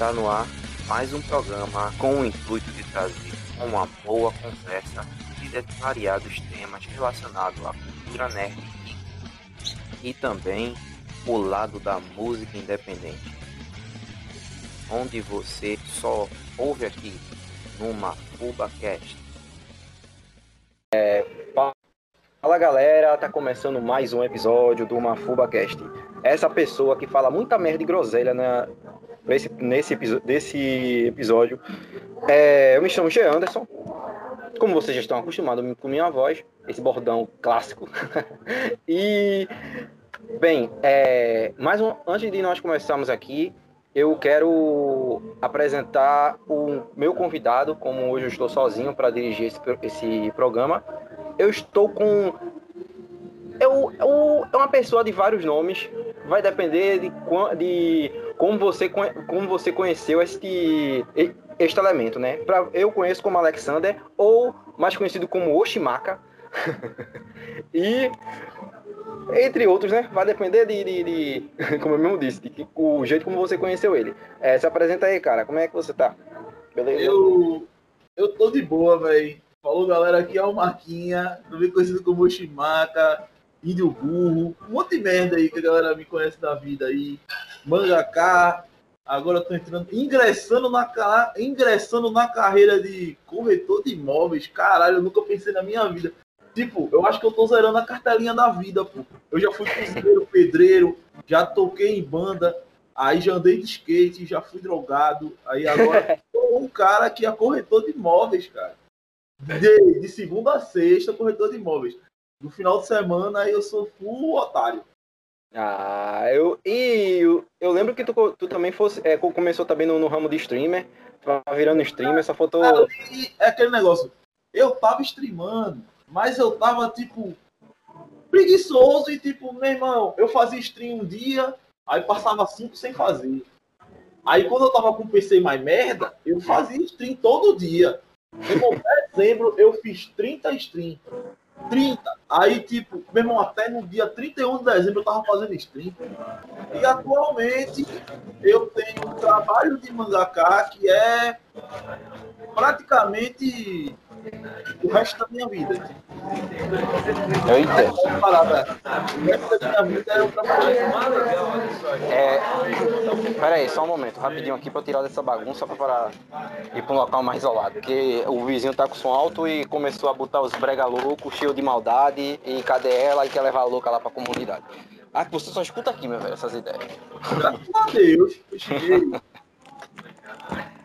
Está no ar mais um programa com o intuito de trazer uma boa conversa de variados temas relacionados à cultura nerd e também o lado da música independente, onde você só ouve aqui numa FubaCast. É, fala galera, tá começando mais um episódio do MafubaCast. Essa pessoa que fala muita merda e groselha na, nesse, nesse desse episódio. É, eu me chamo G. Anderson. Como vocês já estão acostumados com minha voz, esse bordão clássico. e, bem, é, mais um, antes de nós começarmos aqui, eu quero apresentar o meu convidado, como hoje eu estou sozinho para dirigir esse, esse programa. Eu estou com eu, eu, é uma pessoa de vários nomes, vai depender de, de como, você, como você conheceu este, este elemento, né? Pra, eu conheço como Alexander, ou mais conhecido como Oshimaka. e entre outros, né? Vai depender de, de, de como eu mesmo disse, de, o jeito como você conheceu ele. É, se apresenta aí, cara. Como é que você tá? Beleza? Eu, eu tô de boa, velho. Falou, galera, aqui é o Marquinha, também conhecido como Oshimaka. Índio Burro, um monte de merda aí que a galera me conhece da vida aí. Mangaká, agora eu tô entrando, ingressando na, ingressando na carreira de corretor de imóveis. Caralho, eu nunca pensei na minha vida. Tipo, eu acho que eu tô zerando a cartelinha da vida, pô. Eu já fui cozinheiro, pedreiro, já toquei em banda, aí já andei de skate, já fui drogado, aí agora sou um cara que é corretor de imóveis, cara. De, de segunda a sexta, corretor de imóveis. No final de semana eu sou full otário. Ah, eu. E eu, eu lembro que tu, tu também fosse, é, começou também no, no, ramo de streamer, tava virando streamer, só faltou. É, aquele negócio. Eu tava streamando, mas eu tava, tipo, preguiçoso e, tipo, meu irmão, eu fazia stream um dia, aí passava cinco sem fazer. Aí quando eu tava com o PC mais merda, eu fazia stream todo dia. Em dezembro eu fiz 30 streams. 30. Aí, tipo, meu irmão, até no dia 31 de dezembro eu tava fazendo stream. E atualmente eu tenho um trabalho de mangaká que é praticamente o resto da minha vida. Eu entendo. O resto da minha vida é trabalho. É. Pera aí, só um momento, rapidinho aqui pra eu tirar dessa bagunça pra ir pra um local mais isolado. Porque o vizinho tá com som alto e começou a botar os brega loucos, cheio de maldade, e cadê ela e quer levar a louca lá pra comunidade. Ah, você só escuta aqui, meu velho, essas ideias. Graças a Deus, eu cheguei.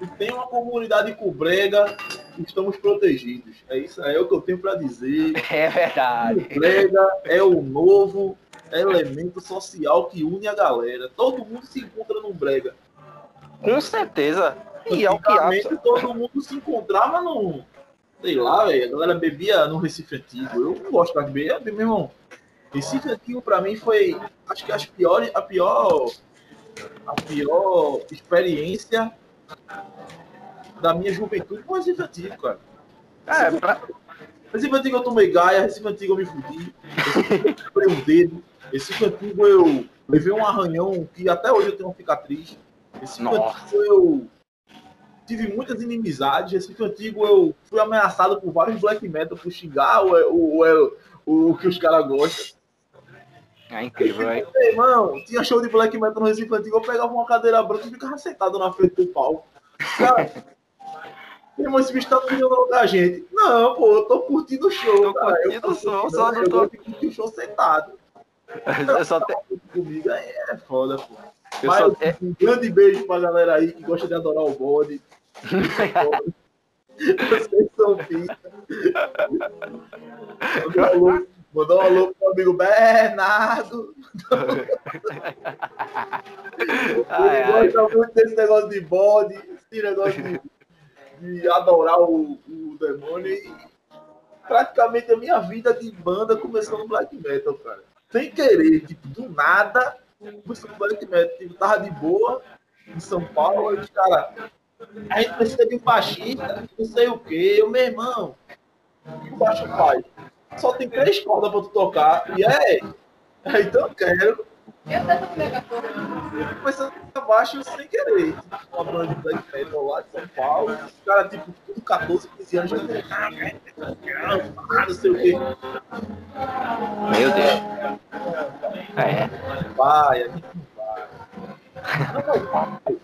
E tem uma comunidade com brega, estamos protegidos. É isso aí é o que eu tenho para dizer. É verdade. O brega é o novo elemento social que une a galera. Todo mundo se encontra no brega. Com certeza. E é o que há. todo mundo se encontrava no. Sei lá, a galera bebia no Recife Antigo. Eu não gosto de beber, meu irmão. Recife Antigo pra mim foi, acho que as piores, a pior, a pior experiência da minha juventude com Recife Antigo, cara. É, pra... Recife Antigo eu tomei gaia, Recife Antigo eu me fudi, quebrei um dedo, Recife Antigo eu levei um arranhão que até hoje eu tenho uma cicatriz. Recife Nossa. Antigo eu tive muitas inimizades. Recife Antigo eu fui ameaçado por vários black metal por xingar o, o, o, o que os caras gostam. É incrível, velho. Irmão, tinha show de black metal no Recife Antigo, eu pegava uma cadeira branca e ficava sentado na frente do palco. Cara, irmão, esse bicho tá dominando da gente. Não, pô, eu tô curtindo o show. Tô cara. curtindo o show, só não tô. curtindo o show sentado. Eu só te... Comigo é foda, pô. Eu Mas, só... um grande beijo pra galera aí que gosta de adorar o bode. Vocês são pica. Mandou um alô pro amigo Bernardo. Ele gosta muito desse negócio de bode, esse negócio de, de adorar o, o demônio. E praticamente a minha vida de banda começou no black metal, cara. Sem querer, tipo, do nada, começou no black metal. Tipo, tava de boa em São Paulo, e os caras, a gente precisa de um baixista, não sei o quê. Eu, meu irmão, o baixo faz? só tem três cordas pra tu tocar. E é, então eu quero. A baixo sem querer. Uma banda de black metal lá de São Paulo. Os caras, tipo, tudo 14, 15 anos. Não sei o quê. Meu Deus. É. Vai, vai.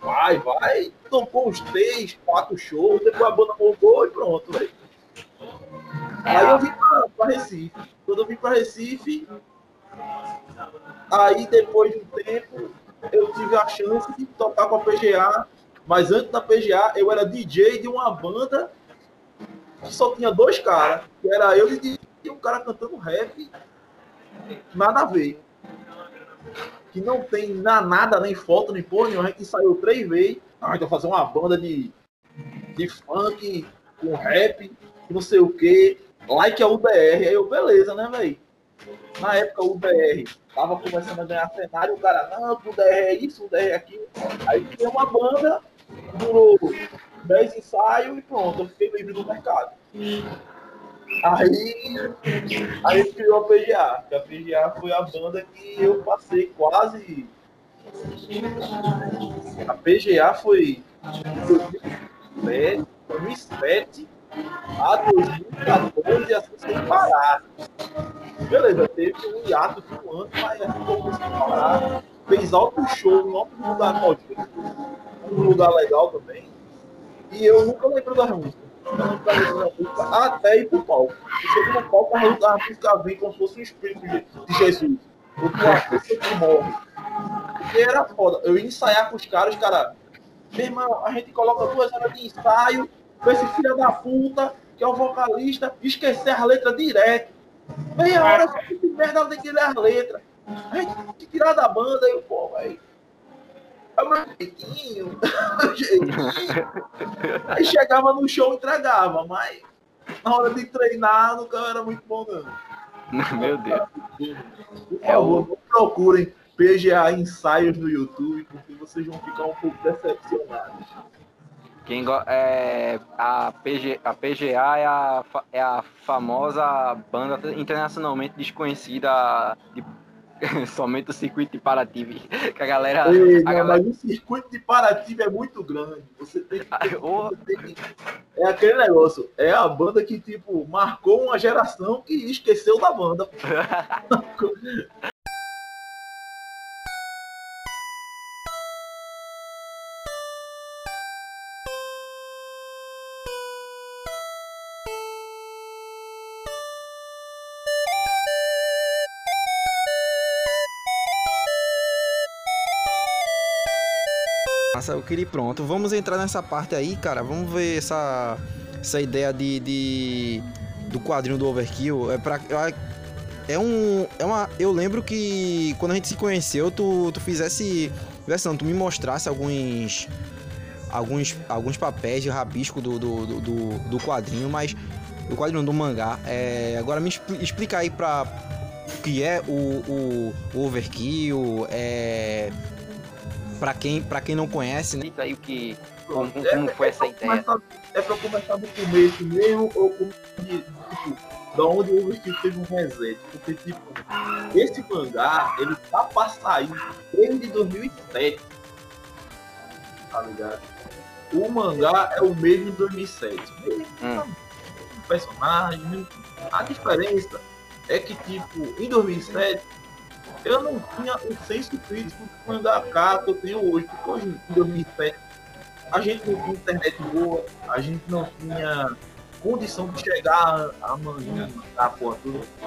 Vai, vai. Tocou uns três, quatro shows. Depois a banda voltou e pronto, velho. Aí eu vim pra, pra Recife. Quando eu vim pra Recife, aí depois de um tempo, eu tive a chance de tocar com a PGA. Mas antes da PGA, eu era DJ de uma banda que só tinha dois caras. Que era eu e um cara cantando rap. Nada a ver. Que não tem na, nada, nem foto, nem porra nenhuma. A gente saiu três vezes. Ah, então fazer uma banda de, de funk com rap, não sei o que like a UBR. Aí eu, beleza, né, velho? Na época o UBR tava começando a ganhar cenário, o cara, não, o UBR é isso, o UBR é aquilo. Aí tinha uma banda, durou 10 ensaios e pronto, eu fiquei livre do mercado. Aí, aí criou a PGA, que a PGA foi a banda que eu passei quase. A PGA foi 2007 a 2014 assim sem parar. Beleza, teve um hiato de um ano, mas assim como sem parar. Fez alto show em outro lugar nojento, um lugar legal também. E eu nunca lembro nunca da música até ir pro palco. Eu chego no palco, a música vem como se fosse um espírito de Jesus. O tua que morre. Porque era foda. Eu ia ensaiar com os caras, os caras. Meu irmão, a gente coloca duas horas de ensaio com esse filho da puta, que é o vocalista, esquecer as letras direto. Meia hora só que merda tem que ler as letras. A gente tem que tirar da banda e, pô, velho. É o jeitinho. Aí chegava no show e entregava, mas na hora de treinar nunca era muito bom, não. Meu Deus. Por favor, não procurem PGA ensaios no YouTube, porque vocês vão ficar um pouco decepcionados. Quem é, a, PG, a PGA é a, é a famosa banda internacionalmente desconhecida de somente o circuito de Paraty, que a galera. Ei, a não, galera... Mas o circuito de Paraty é muito grande. Você tem que. Você tem que... É aquele negócio. É a banda que, tipo, marcou uma geração que esqueceu da banda. Massa, eu queria pronto. Vamos entrar nessa parte aí, cara. Vamos ver essa, essa ideia de, de do quadrinho do Overkill. É pra, é um. É uma. Eu lembro que quando a gente se conheceu, tu, tu fizesse. Versão, tu me mostrasse alguns. Alguns, alguns papéis de rabisco do, do, do, do quadrinho, mas. Do quadrinho do mangá. É, agora me explica aí pra. O que é o, o, o Overkill, é, para quem, pra quem não conhece, né? aí o que. Como, como foi essa ideia? é pra começar do começo mesmo, ou como de, tipo, da onde o Overkill teve um reset. Porque, tipo, esse mangá, ele tá pra sair desde 2007. Tá ligado? O mangá é o mesmo de 2007. Hum. Personagem. A diferença é que, tipo, em 2007 eu não tinha o senso crítico do mangaká que eu tenho hoje. Porque hoje, em 2007, a gente não tinha internet boa, a gente não tinha condição de chegar a manhã a porra.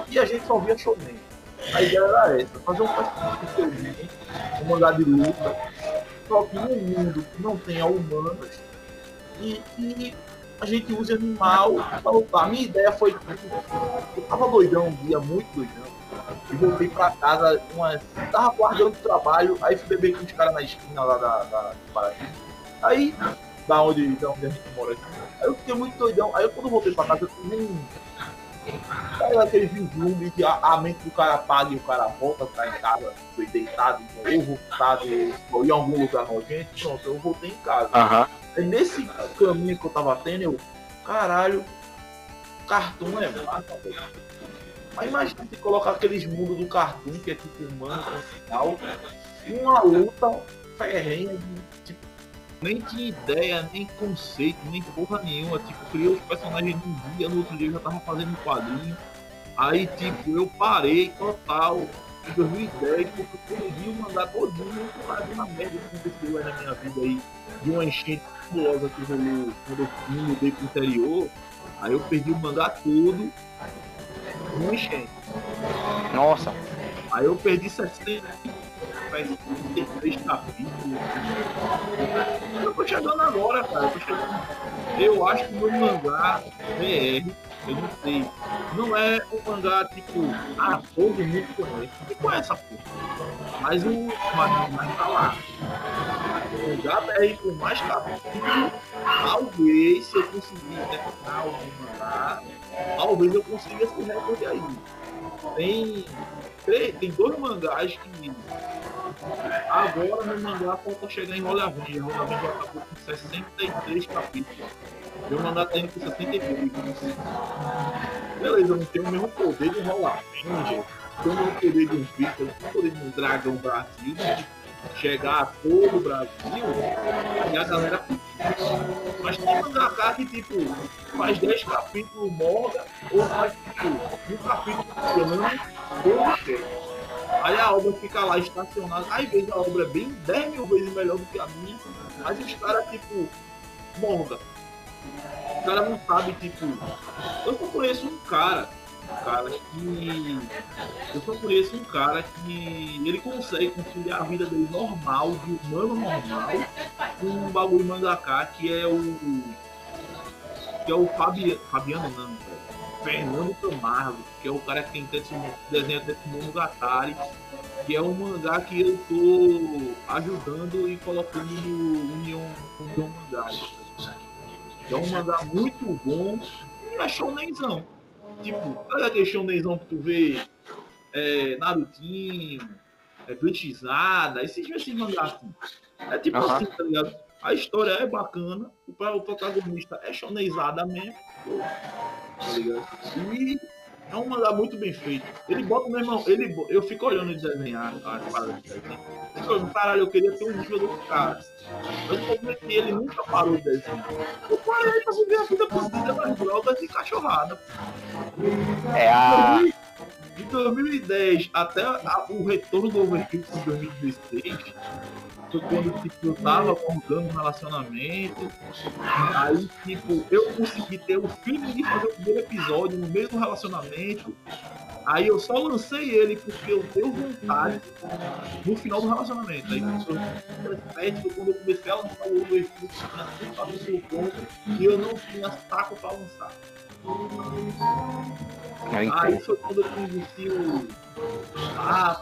E a gente só via showman. A ideia era essa, fazer um festival de showman, um mangá de luta, só que num mundo que não tenha humanas e que a gente use animal para lutar. A minha ideia foi, eu tava doidão um dia, muito doidão e voltei pra casa, uma, tava guardando o trabalho, aí fui beber com os caras na esquina lá da, da, Paraty. Aí, da onde, da onde a gente mora aqui. Aí eu fiquei muito doidão. Aí quando eu voltei pra casa, eu um. Aí aquele vislumbre que a, a, mente do cara apaga e o cara volta pra em casa, foi deitado, ou voltado, ou em algum lugar nojento, pronto, eu voltei em casa. Uhum. Aí nesse caminho que eu tava tendo, eu, caralho, cartão é massa, velho Mas imagina se colocar aqueles mundos do cartoon, que é tipo humano, tal, uma luta ferrenha, tipo, nem tinha ideia, nem conceito, nem porra nenhuma. Tipo, criou os personagens num dia, no outro dia eu já tava fazendo um quadrinho. Aí, tipo, eu parei total em 2010, porque perdi o mandar todinho, quase na merda que aconteceu aí na minha vida aí, de uma enchente fabulosa que rolou quando eu mudei pro interior. Aí eu perdi o mangá todo numa enchente. Nossa. Aí eu perdi 60, faz 33 capítulos. Eu tô chegando agora, cara. Eu, tô chegando... eu acho que o meu mangá BR, eu não sei, não é um mangá tipo, ah, todo mundo conhece. Ninguém conhece a porra. Mas o mas, mas tá lá. O mangá BR com mais capítulos, talvez se eu conseguir terminar algum mangá, talvez eu consiga esse recorde aí. Tem, três, tem dois mangás que agora no mangá falta chegar em Avenger. Rola Avenger acabou com 63 capítulos. Meu mangá tá indo com 63. Beleza, eu não tenho o mesmo poder de Rola Avenger. Tenho o poder de um Victor, o poder de um Dragão Brasil, de chegar a todo o Brasil e a galera mas tem mangaká que tipo faz 10 capítulos morga ou faz tipo um capítulo funcionando ou não Aí a obra fica lá estacionada. Às vezes a obra é bem 10 mil vezes melhor do que a minha, mas os caras, tipo, morga. O cara não sabe, tipo. Eu conheço um cara, um cara que. Eu só conheço um cara que ele consegue conciliar a vida dele normal, de humano normal, com um bagulho mangaká que é o. Que é o Fabi, Fabiano não. Fernando Camargo, que é o cara que tem desenha Tetsumono Gatari, que é um mangá que eu tô ajudando e colocando no União, União Mangá. É um mangá muito bom e é shonenzão. Tipo, olha aquele shonenzão que tu vê é, Narutinho, é, Bleachizada, esses, esses mangás assim. É tipo uhum. assim, tá ligado? A história é bacana, o, o protagonista é shonenzada mesmo, tá ligado? E é um mangá muito bem feito. Ele bota meu irmão, ele, eu fico olhando ele desenhar as paradas de desenho. Fico caralho, eu queria ter um nível do cara. Mas o problema é que ele nunca parou de desenhar. Eu parei pra viver a vida perdida das drogas e cachorrada. É a. De 2010 até a, o retorno do Overkill em 2016, foi quando tipo, eu tava acordando um relacionamento. Aí, tipo, eu consegui ter o feeling de fazer o primeiro episódio no meio do relacionamento. Aí eu só lancei ele porque eu tenho vontade no final do relacionamento. Aí eu, quando eu comecei a lançar o Overkill, tinha ponto e eu não tinha saco pra lançar. Aí foi quando eu conheci o.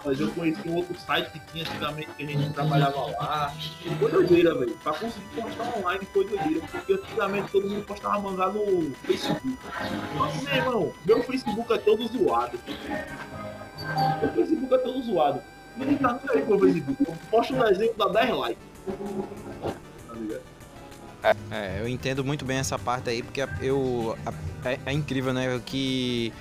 Mas eu conheci um outro site que tinha antigamente que a gente trabalhava lá. Foi doideira, velho. Pra conseguir postar online foi doideira. Porque antigamente todo mundo postava mangá no Facebook. Mas, meu irmão, meu Facebook é todo zoado. Meu Facebook é todo zoado. Ninguém tá nem aí pro Facebook. Eu posto um desenho dá 10 likes. Tá ligado? É, eu entendo muito bem essa parte aí, porque eu, é, é incrível, né? Que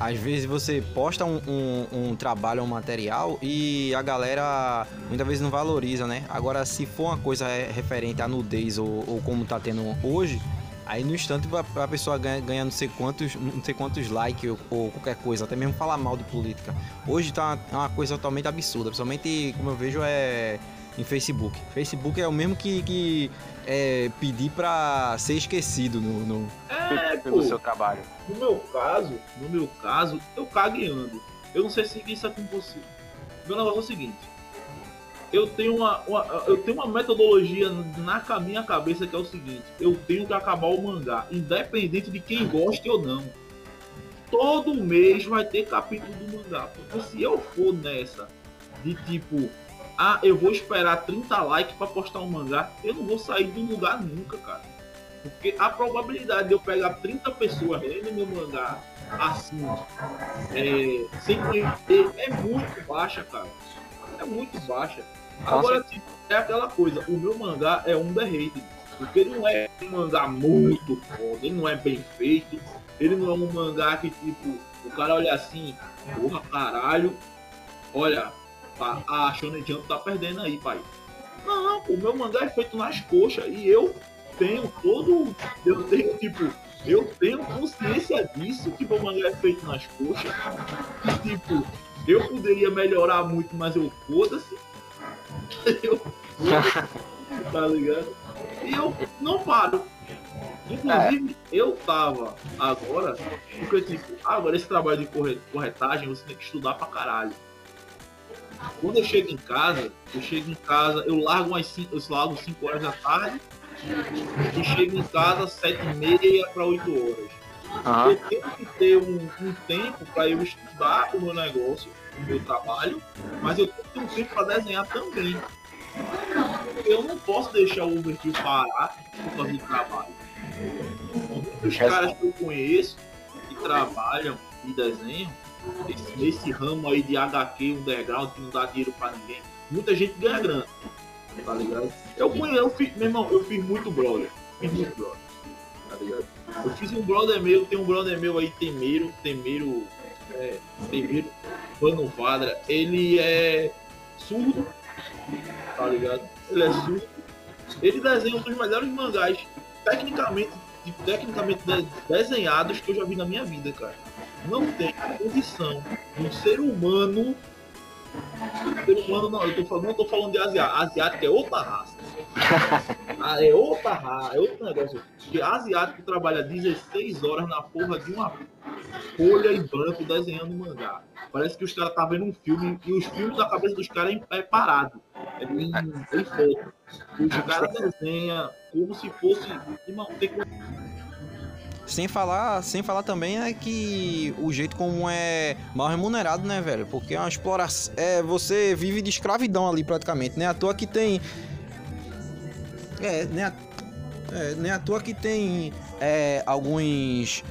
às vezes você posta um, um, um, trabalho, um material e a galera muitas vezes não valoriza, né? Agora, se for uma coisa referente à nudez ou, ou como tá tendo hoje, aí no instante a pessoa ganha, ganha não sei quantos, não sei quantos likes ou, ou, qualquer coisa, até mesmo falar mal de política. Hoje tá uma coisa totalmente absurda, principalmente como eu vejo é em Facebook. Facebook é o mesmo que, que é, pedir para ser esquecido no, no... É, pelo pô, seu trabalho. No meu caso, no meu caso, eu cagueando. Eu não sei se isso é com você. Meu negócio é o seguinte. Eu tenho uma, uma, eu tenho uma metodologia na minha cabeça que é o seguinte: eu tenho que acabar o mangá, independente de quem goste ou não. Todo mês vai ter capítulo do mangá. Porque se eu for nessa de tipo, ah, eu vou esperar 30 likes para postar um mangá, eu não vou sair do lugar nunca, cara. Porque a probabilidade de eu pegar 30 pessoas lendo meu mangá assim, é, sem conhecer, é muito baixa, cara. É muito baixa. Agora, tipo, é aquela coisa, o meu mangá é um derrete. Porque ele não é um mangá muito foda, ele não é bem feito, ele não é um mangá que, tipo, O cara olha assim, porra, caralho, olha, tá, a Shonen Jump tá perdendo aí, pai. Não, o meu mangá é feito nas coxas e eu tenho todo. Eu tenho, tipo, eu tenho consciência disso, que meu mangá é feito nas coxas. E, tipo, eu poderia melhorar muito, mas eu foda-se. Eu tá ligado? E eu não paro. Inclusive, é. eu tava agora, porque tipo, agora esse trabalho de corretagem você tem que estudar pra caralho. Quando eu chego em casa, eu chego em casa, eu largo umas 5, eu largo 5 horas da tarde e chego em casa às 7 e meia para 8 horas. Uhum. Eu tenho que ter um, um tempo para eu estudar o meu negócio, o meu trabalho, mas eu tenho que ter um tempo para desenhar também. Eu não posso deixar o Overkill parar por causa do trabalho. Muitos caras que eu conheço que trabalham e desenham esse, nesse ramo aí de HQ, underground, que não dá dinheiro pra ninguém. Muita gente ganha grana, tá ligado? Eu conheço, eu fiz, meu irmão, eu fiz muito brother, fiz muito brother, tá ligado? Eu fiz um brother meu, tem um brother meu aí, Temeiro, Temeiro, é, Temeiro, Pano Vadra, ele é surdo, tá ligado? Ele é surdo. Ele desenha um dos melhores mangás, tecnicamente, tecnicamente desenhados que eu já vi na minha vida, cara não tem condição de um ser humano. Ser humano não, eu tô não tô falando de asiático. Asiático é outra raça. Ah, é outra raça, é outro negócio. Porque asiático trabalha 16 horas na porra de uma folha em branco desenhando mangá. Parece que os caras tá vendo um filme e os filmes da cabeça dos caras é, é parado. É em, em foto. Os caras desenham como se fosse. Irmão, tem sem falar, sem falar também é que o jeito como é mal remunerado, né, velho? Porque é uma exploração. É, você vive de escravidão ali praticamente, né? À toa que tem. É, nem à, é, nem à toa que tem é, alguns.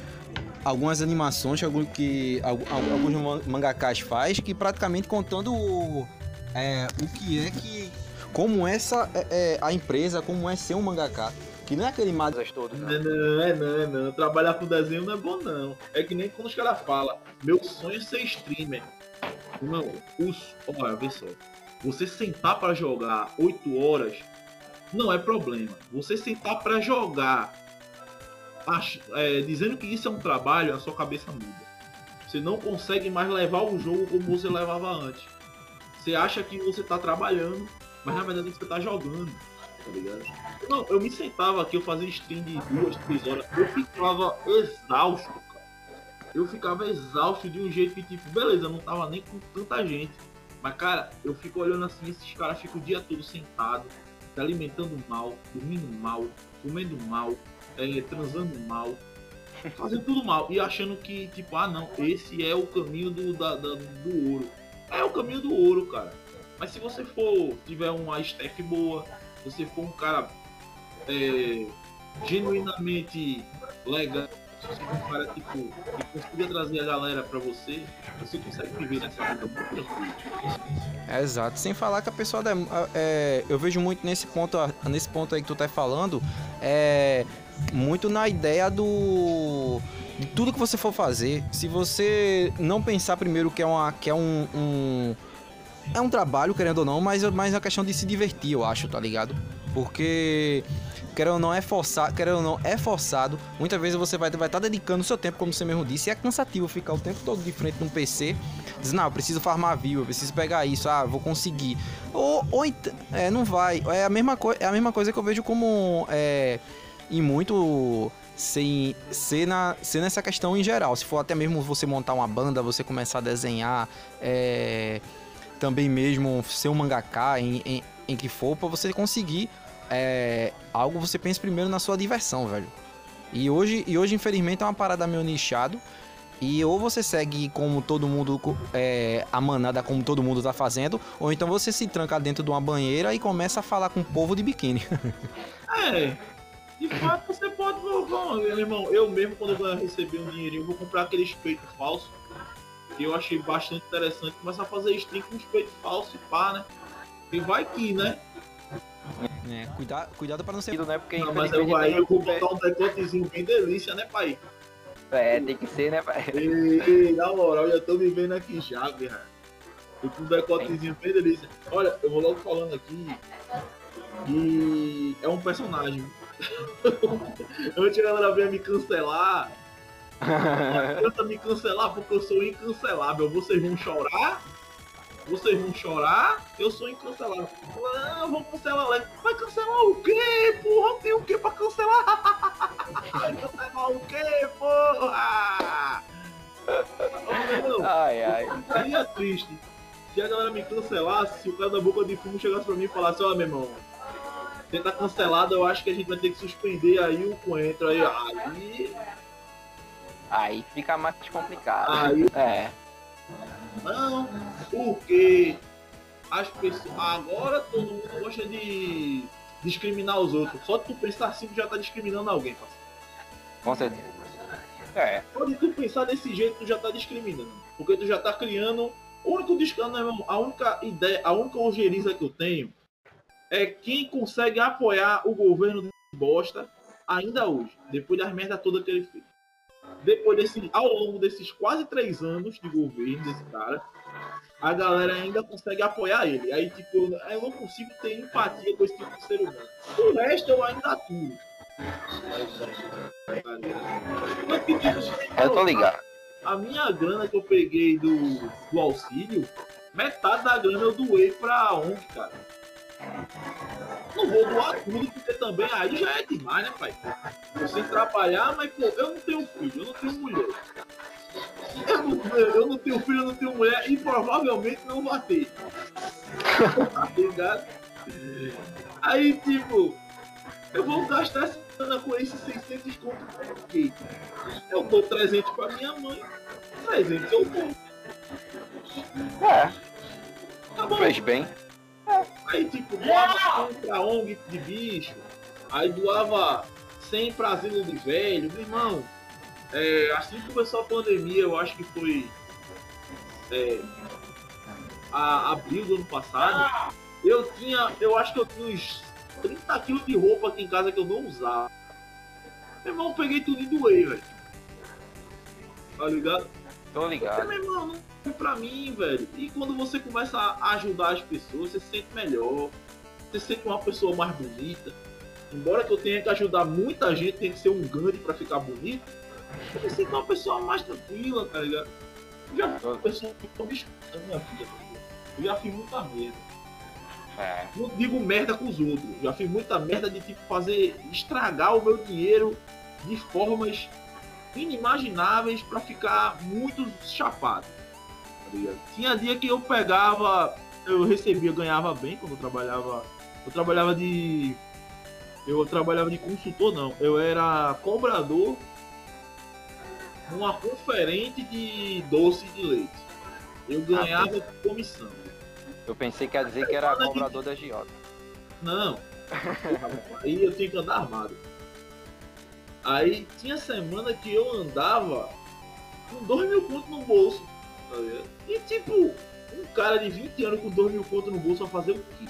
Algumas animações que, algum, que alguns mangakas faz que praticamente contando o, é, o que é que. Como essa é, é, a empresa, como é ser um mangaka que não é aquele Mazas todo. Não. não, é não, é não. Trabalhar com desenho não é bom, não. É que nem quando os caras falam, meu sonho é ser streamer. Não, os. Olha, vê só. Você sentar para jogar 8 horas não é problema. Você sentar para jogar ach, é, dizendo que isso é um trabalho, a sua cabeça muda. Você não consegue mais levar o jogo como você levava antes. Você acha que você tá trabalhando, mas na verdade você tá jogando tá ligado? Não, eu me sentava aqui, eu fazia stream de duas, três horas, eu ficava exausto, cara. Eu ficava exausto de um jeito que, tipo, beleza, não tava nem com tanta gente. Mas, cara, eu fico olhando assim, esses caras ficam o dia todo sentado, se alimentando mal, dormindo mal, comendo mal, é, transando mal, fazendo tudo mal. E achando que, tipo, ah não, esse é o caminho do, da, da, do ouro. É o caminho do ouro, cara. Mas se você for, tiver uma stack boa, você for um cara é, genuinamente legal, se você for um cara tipo, que consiga trazer a galera pra você, você consegue viver nessa vida muito tranquilo. É, exato. Sem falar que a pessoa é, eu vejo muito nesse ponto, nesse ponto aí que tu tá falando, é muito na ideia do de tudo que você for fazer, se você não pensar primeiro que é uma que é um, um é um trabalho, querendo ou não, mas, mas é uma questão de se divertir, eu acho, tá ligado? Porque querendo ou não é forçado, querendo ou não é forçado. Muitas vezes você vai estar tá dedicando o seu tempo, como você mesmo disse, e é cansativo ficar o tempo todo de frente num PC, diz não, eu preciso farmar view, eu preciso pegar isso, ah, vou conseguir. Ou, ou é, não vai. É a mesma coisa, é a mesma coisa que eu vejo como é, em muito sem ser, na, ser nessa questão em geral. Se for até mesmo você montar uma banda, você começar a desenhar, é, também mesmo ser um mangaká em, em, em que for, para você conseguir é, algo, você pensa primeiro na sua diversão, velho. E hoje, e hoje infelizmente, é uma parada meio nichado. E ou você segue como todo mundo, é, a manada como todo mundo tá fazendo, ou então você se tranca dentro de uma banheira e começa a falar com o povo de biquíni. é, de fato você pode, meu irmão, eu mesmo quando eu receber um dinheirinho, vou comprar aquele peito falso que eu achei bastante interessante começar a fazer stream com os peitos falsos e pá, né? E vai que, né? É, cuidado, cuidado pra não ser. Né? Porque não, mas eu, aí eu vou botar um decotezinho bem delícia, né, pai? É, tem que ser, né, pai? Ei, ei, na moral, já tô me vendo aqui já, velho. Eu com um decotezinho bem delícia. Olha, eu vou logo falando aqui que é um personagem. Antes a galera veio me cancelar. Tenta me cancelar porque eu sou incancelável. Vocês vão chorar? Vocês vão chorar? Eu sou incancelável. Não, vou cancelar leve. Vai cancelar o quê, porra? Tem o quê pra cancelar? Vai cancelar o quê, porra? Não, Ai, ai. ficaria triste se a galera me cancelasse, se o cara da boca de fumo chegasse pra mim e falasse, ó, meu irmão, você tá cancelado, eu acho que a gente vai ter que suspender aí o coentro aí. Aí, Aí fica mais complicado. aí É. não, porque as pessoas. Agora todo mundo gosta de discriminar os outros. Só de tu pensar assim, tu já tá discriminando alguém, parceiro. Com certeza. É. Só de tu pensar desse jeito, tu já tá discriminando. Porque tu já tá criando. O único discano, meu irmão, a única ideia, a única ojeriza que eu tenho é quem consegue apoiar o governo de bosta ainda hoje, depois das merda toda que ele fez. Depois desse, ao longo desses quase três anos de governo desse cara, a galera ainda consegue apoiar ele. Aí, tipo, eu, não consigo ter empatia com esse tipo de ser humano. O resto eu ainda aturo. Eu tô ligado. a minha grana que eu peguei do, do auxílio, metade da grana eu doei pra ONG, cara. Não vou doar tudo, porque também aí já é demais, né, pai? Você trabalhar, mas, pô, eu não tenho filho, eu não tenho mulher. Eu não, eu não tenho filho, eu não tenho mulher e provavelmente não vou ter. Tá ligado? Aí, tipo, eu vou gastar essa grana com esses 600 conto por quê? Eu dou 300 pra minha mãe, 300 eu dou. É. Tá bom. Fez bem. Aí, tipo, doava 100 pra ONG de bicho, aí doava 100 pra asilo de velho. Meu irmão, é, assim que começou a pandemia, eu acho que foi é, a, abril do ano passado, eu tinha, eu acho que eu tinha uns 30 quilos de roupa aqui em casa que eu não usava. Meu irmão, peguei tudo e doei, velho. Tá ligado? Tô Porque, ligado. meu irmão, não é pra mim, velho. E quando você começa a ajudar as pessoas, você se sente melhor. Você se sente uma pessoa mais bonita. Embora que eu tenha que ajudar muita gente, tem que ser um Gandhi pra ficar bonito. Eu me sinto uma pessoa mais tranquila, tá ligado? Eu já fui uma pessoa que ficou na minha vida, tá? Eu já fiz muita merda. É. Não digo merda com os outros. Já fiz muita merda de tipo fazer estragar o meu dinheiro de formas inimagináveis pra ficar muito chapado. Tá? Tinha dia que eu pegava, eu recebia, ganhava bem quando eu trabalhava. Eu trabalhava de. Eu trabalhava de consultor não. Eu era cobrador numa conferente de doce de leite. Eu ganhava comissão. Eu pensei que ia dizer que era cobrador da Giota. Não. Aí eu tinha que andar armado. Aí tinha semana que eu andava com 2 mil contos no bolso. Tá ligado? E tipo, um cara de 20 anos com 2 mil contos no bolso vai fazer o quê?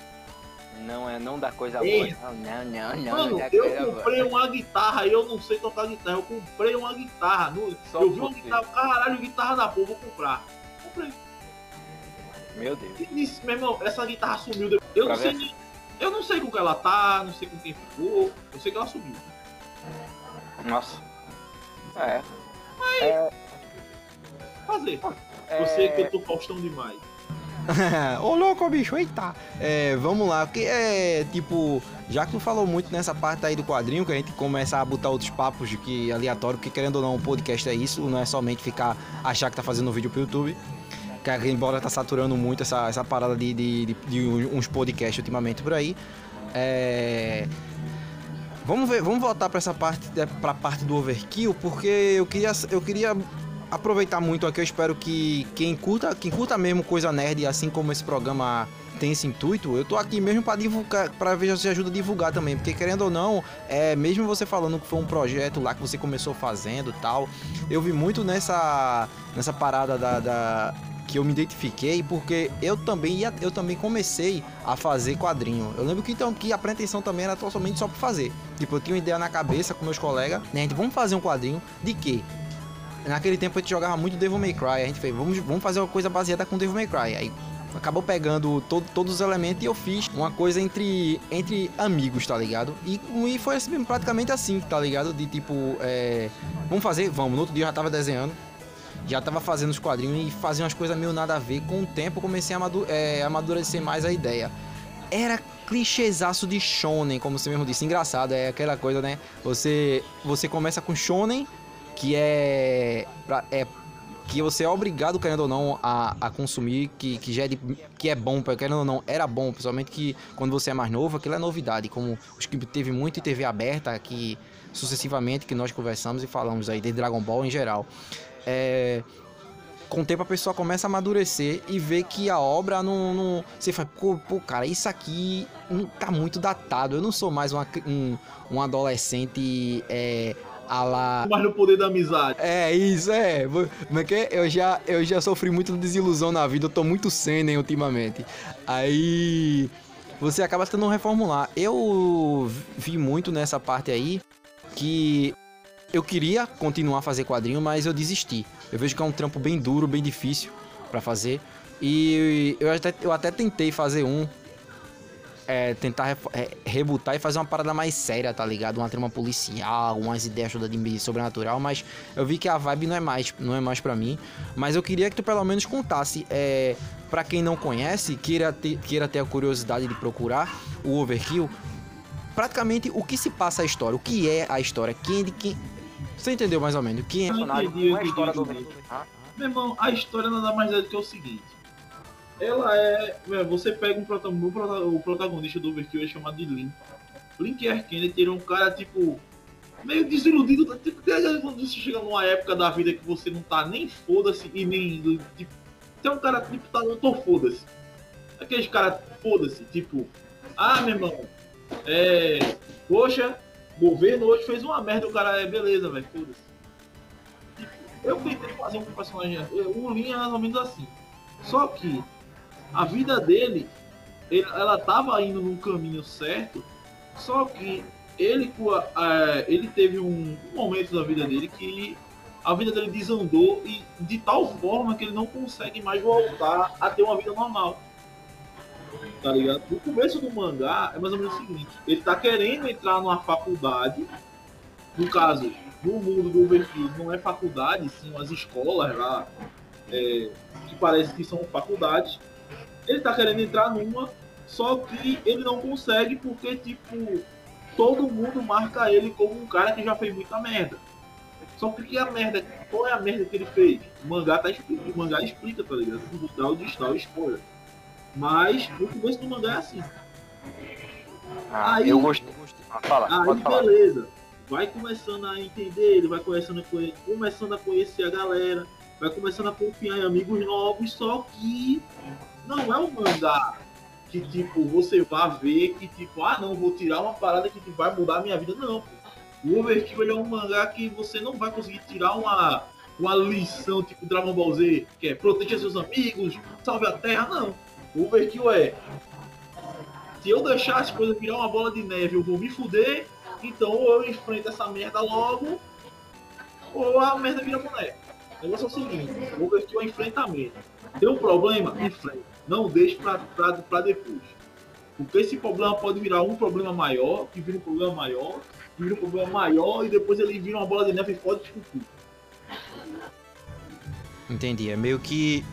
Não é, não dá coisa boa. Ei. Não, não, não, não. Mano, não eu coisa boa. comprei uma guitarra e eu não sei tocar guitarra. Eu comprei uma guitarra. No, Só eu vi uma guitarra, caralho, guitarra da porra, vou comprar. Comprei. Meu Deus. E meu irmão, essa guitarra sumiu. depois. Eu Pra não sei nem. Eu não sei com que ela tá, não sei com quem ficou. Eu sei que ela sumiu. Nossa. É. Fazer. É... Você que eu tô Faustão demais. Ô louco, bicho, eita! É, vamos lá, porque é tipo, já que tu falou muito nessa parte aí do quadrinho, que a gente começa a botar outros papos de que aleatório, porque querendo ou não, o podcast é isso, não é somente ficar achar que tá fazendo um vídeo pro YouTube. Que embora tá saturando muito essa, essa parada de, de, de- de uns podcasts ultimamente por aí. É. Vamos ver, vamos voltar para essa parte, para parte do overkill, porque eu queria, eu queria aproveitar muito aqui. Eu espero que quem curta, quem curta mesmo coisa nerd, assim como esse programa tem esse intuito, eu tô aqui mesmo para divulgar, para ver se ajuda a divulgar também, porque querendo ou não, é mesmo você falando que foi um projeto lá que você começou fazendo, tal, eu vi muito nessa nessa parada da, da- que eu me identifiquei, porque eu também ia, eu também comecei a fazer quadrinho. Eu lembro que então que a pretensão também era totalmente só pra fazer. Tipo, eu tinha uma ideia na cabeça com meus colegas, né, gente, vamos fazer um quadrinho de quê? Naquele tempo a gente jogava muito Devil May Cry. A gente fez, vamos, vamos fazer uma coisa baseada com Devil May Cry. Aí acabou pegando todo, todos os elementos e eu fiz uma coisa entre, entre amigos, tá ligado? E, e foi assim, praticamente assim, tá ligado? De tipo, é, vamos fazer? Vamos. No outro dia eu já tava desenhando, já tava fazendo os quadrinhos e fazia umas coisas meio nada a ver. Com o tempo eu comecei a é, amadurecer mais a ideia. Era clichêzaço de shonen, como você mesmo disse. Engraçado, é aquela coisa, né? Você, você começa com shonen, que é, é que você é obrigado, querendo ou não, a, a consumir, que, que já é, de, que é bom, querendo ou não, era bom, principalmente que quando você é mais novo, aquilo é novidade, como os que teve muito em TV aberta, que sucessivamente que nós conversamos e falamos aí de Dragon Ball em geral. É, com o tempo a pessoa começa a amadurecer e vê que a obra não. não você fala, pô, pô, cara, isso aqui tá muito datado. Eu não sou mais uma, um, um adolescente. É, a lá... Mas no poder da amizade. É, isso, é. Porque é eu já, eu já sofri muito desilusão na vida, eu tô muito senen ultimamente. Aí você acaba tentando reformular. Eu vi muito nessa parte aí que eu queria continuar a fazer quadrinho, mas eu desisti. Eu vejo que é um trampo bem duro, bem difícil para fazer. E eu até, eu até tentei fazer um é, tentar é, rebutar e fazer uma parada mais séria, tá ligado? Uma trama policial, umas ideias todas de sobrenatural, mas eu vi que a vibe não é mais, não é mais para mim. Mas eu queria que tu pelo menos contasse, é, para quem não conhece, queira ter, queira ter a curiosidade de procurar o Overkill, praticamente o que se passa a história, o que é a história, quem de quem. Você entendeu mais ou menos? Quem é? Eu entendi, eu entendi, a história do Overkill. Meu irmão, a história nada mais é do que o seguinte ela é. Você pega um o protagonista do Overkill é chamado de Link. Link Kennedy ele é um cara, tipo, meio desiludido. Tipo, quando você chega numa época da vida que você não tá nem foda-se e nem. Tipo, tem um cara, tipo, tá, não tô foda-se. Aqueles caras, foda-se, tipo, ah, meu irmão, é. Poxa, governo hoje fez uma merda, o cara é beleza, velho, foda-se. Tipo, eu tentei fazer um personagem. O Lin é mais ou menos assim. Só que a vida dele, ele, ela estava indo num caminho certo, só que ele, ele teve um, momento da vida dele que a vida dele desandou e de tal forma que ele não consegue mais voltar a ter uma vida normal. Tá ligado? No começo do mangá é mais ou menos o seguinte: ele tá querendo entrar numa faculdade, no caso, no mundo do Overkill, não é faculdade, sim umas escolas lá, é, que parece que são faculdades, ele tá querendo entrar numa, só que ele não consegue porque, tipo, todo mundo marca ele como um cara que já fez muita merda. Só que que a merda, qual é a merda que ele fez? O mangá tá explica, o mangá explica, tá ligado? O grau de estado spoiler. Mas no começo do mangá é assim. Ah, aí, eu gostei. Ah, fala, aí beleza. Vai começando a entender, ele vai começando a, conhecer, começando a conhecer a galera, vai começando a confiar em amigos novos, só que não é um mangá que, tipo, você vá ver que, tipo, ah, não, vou tirar uma parada que vai mudar a minha vida. Não, O Overkill é um mangá que você não vai conseguir tirar uma, uma lição, tipo Dragon Ball Z, que é proteger seus amigos, salve a terra. Não. O Overkill é. Se eu deixar as coisas virar uma bola de neve, eu vou me fuder. Então, ou eu enfrento essa merda logo, ou a merda vira boneca. O negócio é o seguinte: o Overkill é enfrentamento. Tem um problema? Enfrenta não deixe para depois. Porque esse problema pode virar um problema maior, que vira um problema maior, que vira um problema maior, e depois ele vira uma bola de neve e pode discutir. Entendi. É meio que.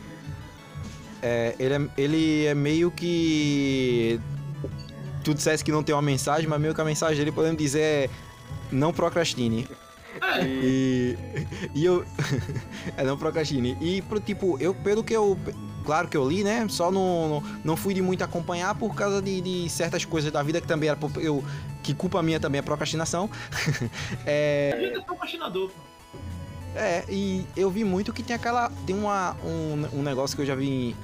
É, ele, é, ele é meio que. Tu dissesse que não tem uma mensagem, mas meio que a mensagem dele podemos dizer é. Não procrastine. É. E, e eu. é, não procrastine. E pro tipo, eu, pelo que eu claro que eu li, né? Só não, não, não fui de muito acompanhar por causa de, de, certas coisas da vida que também era eu que culpa minha também é procrastinação. é... A gente é procrastinador. É, e eu vi muito que tem aquela tem uma um, um negócio que eu já vi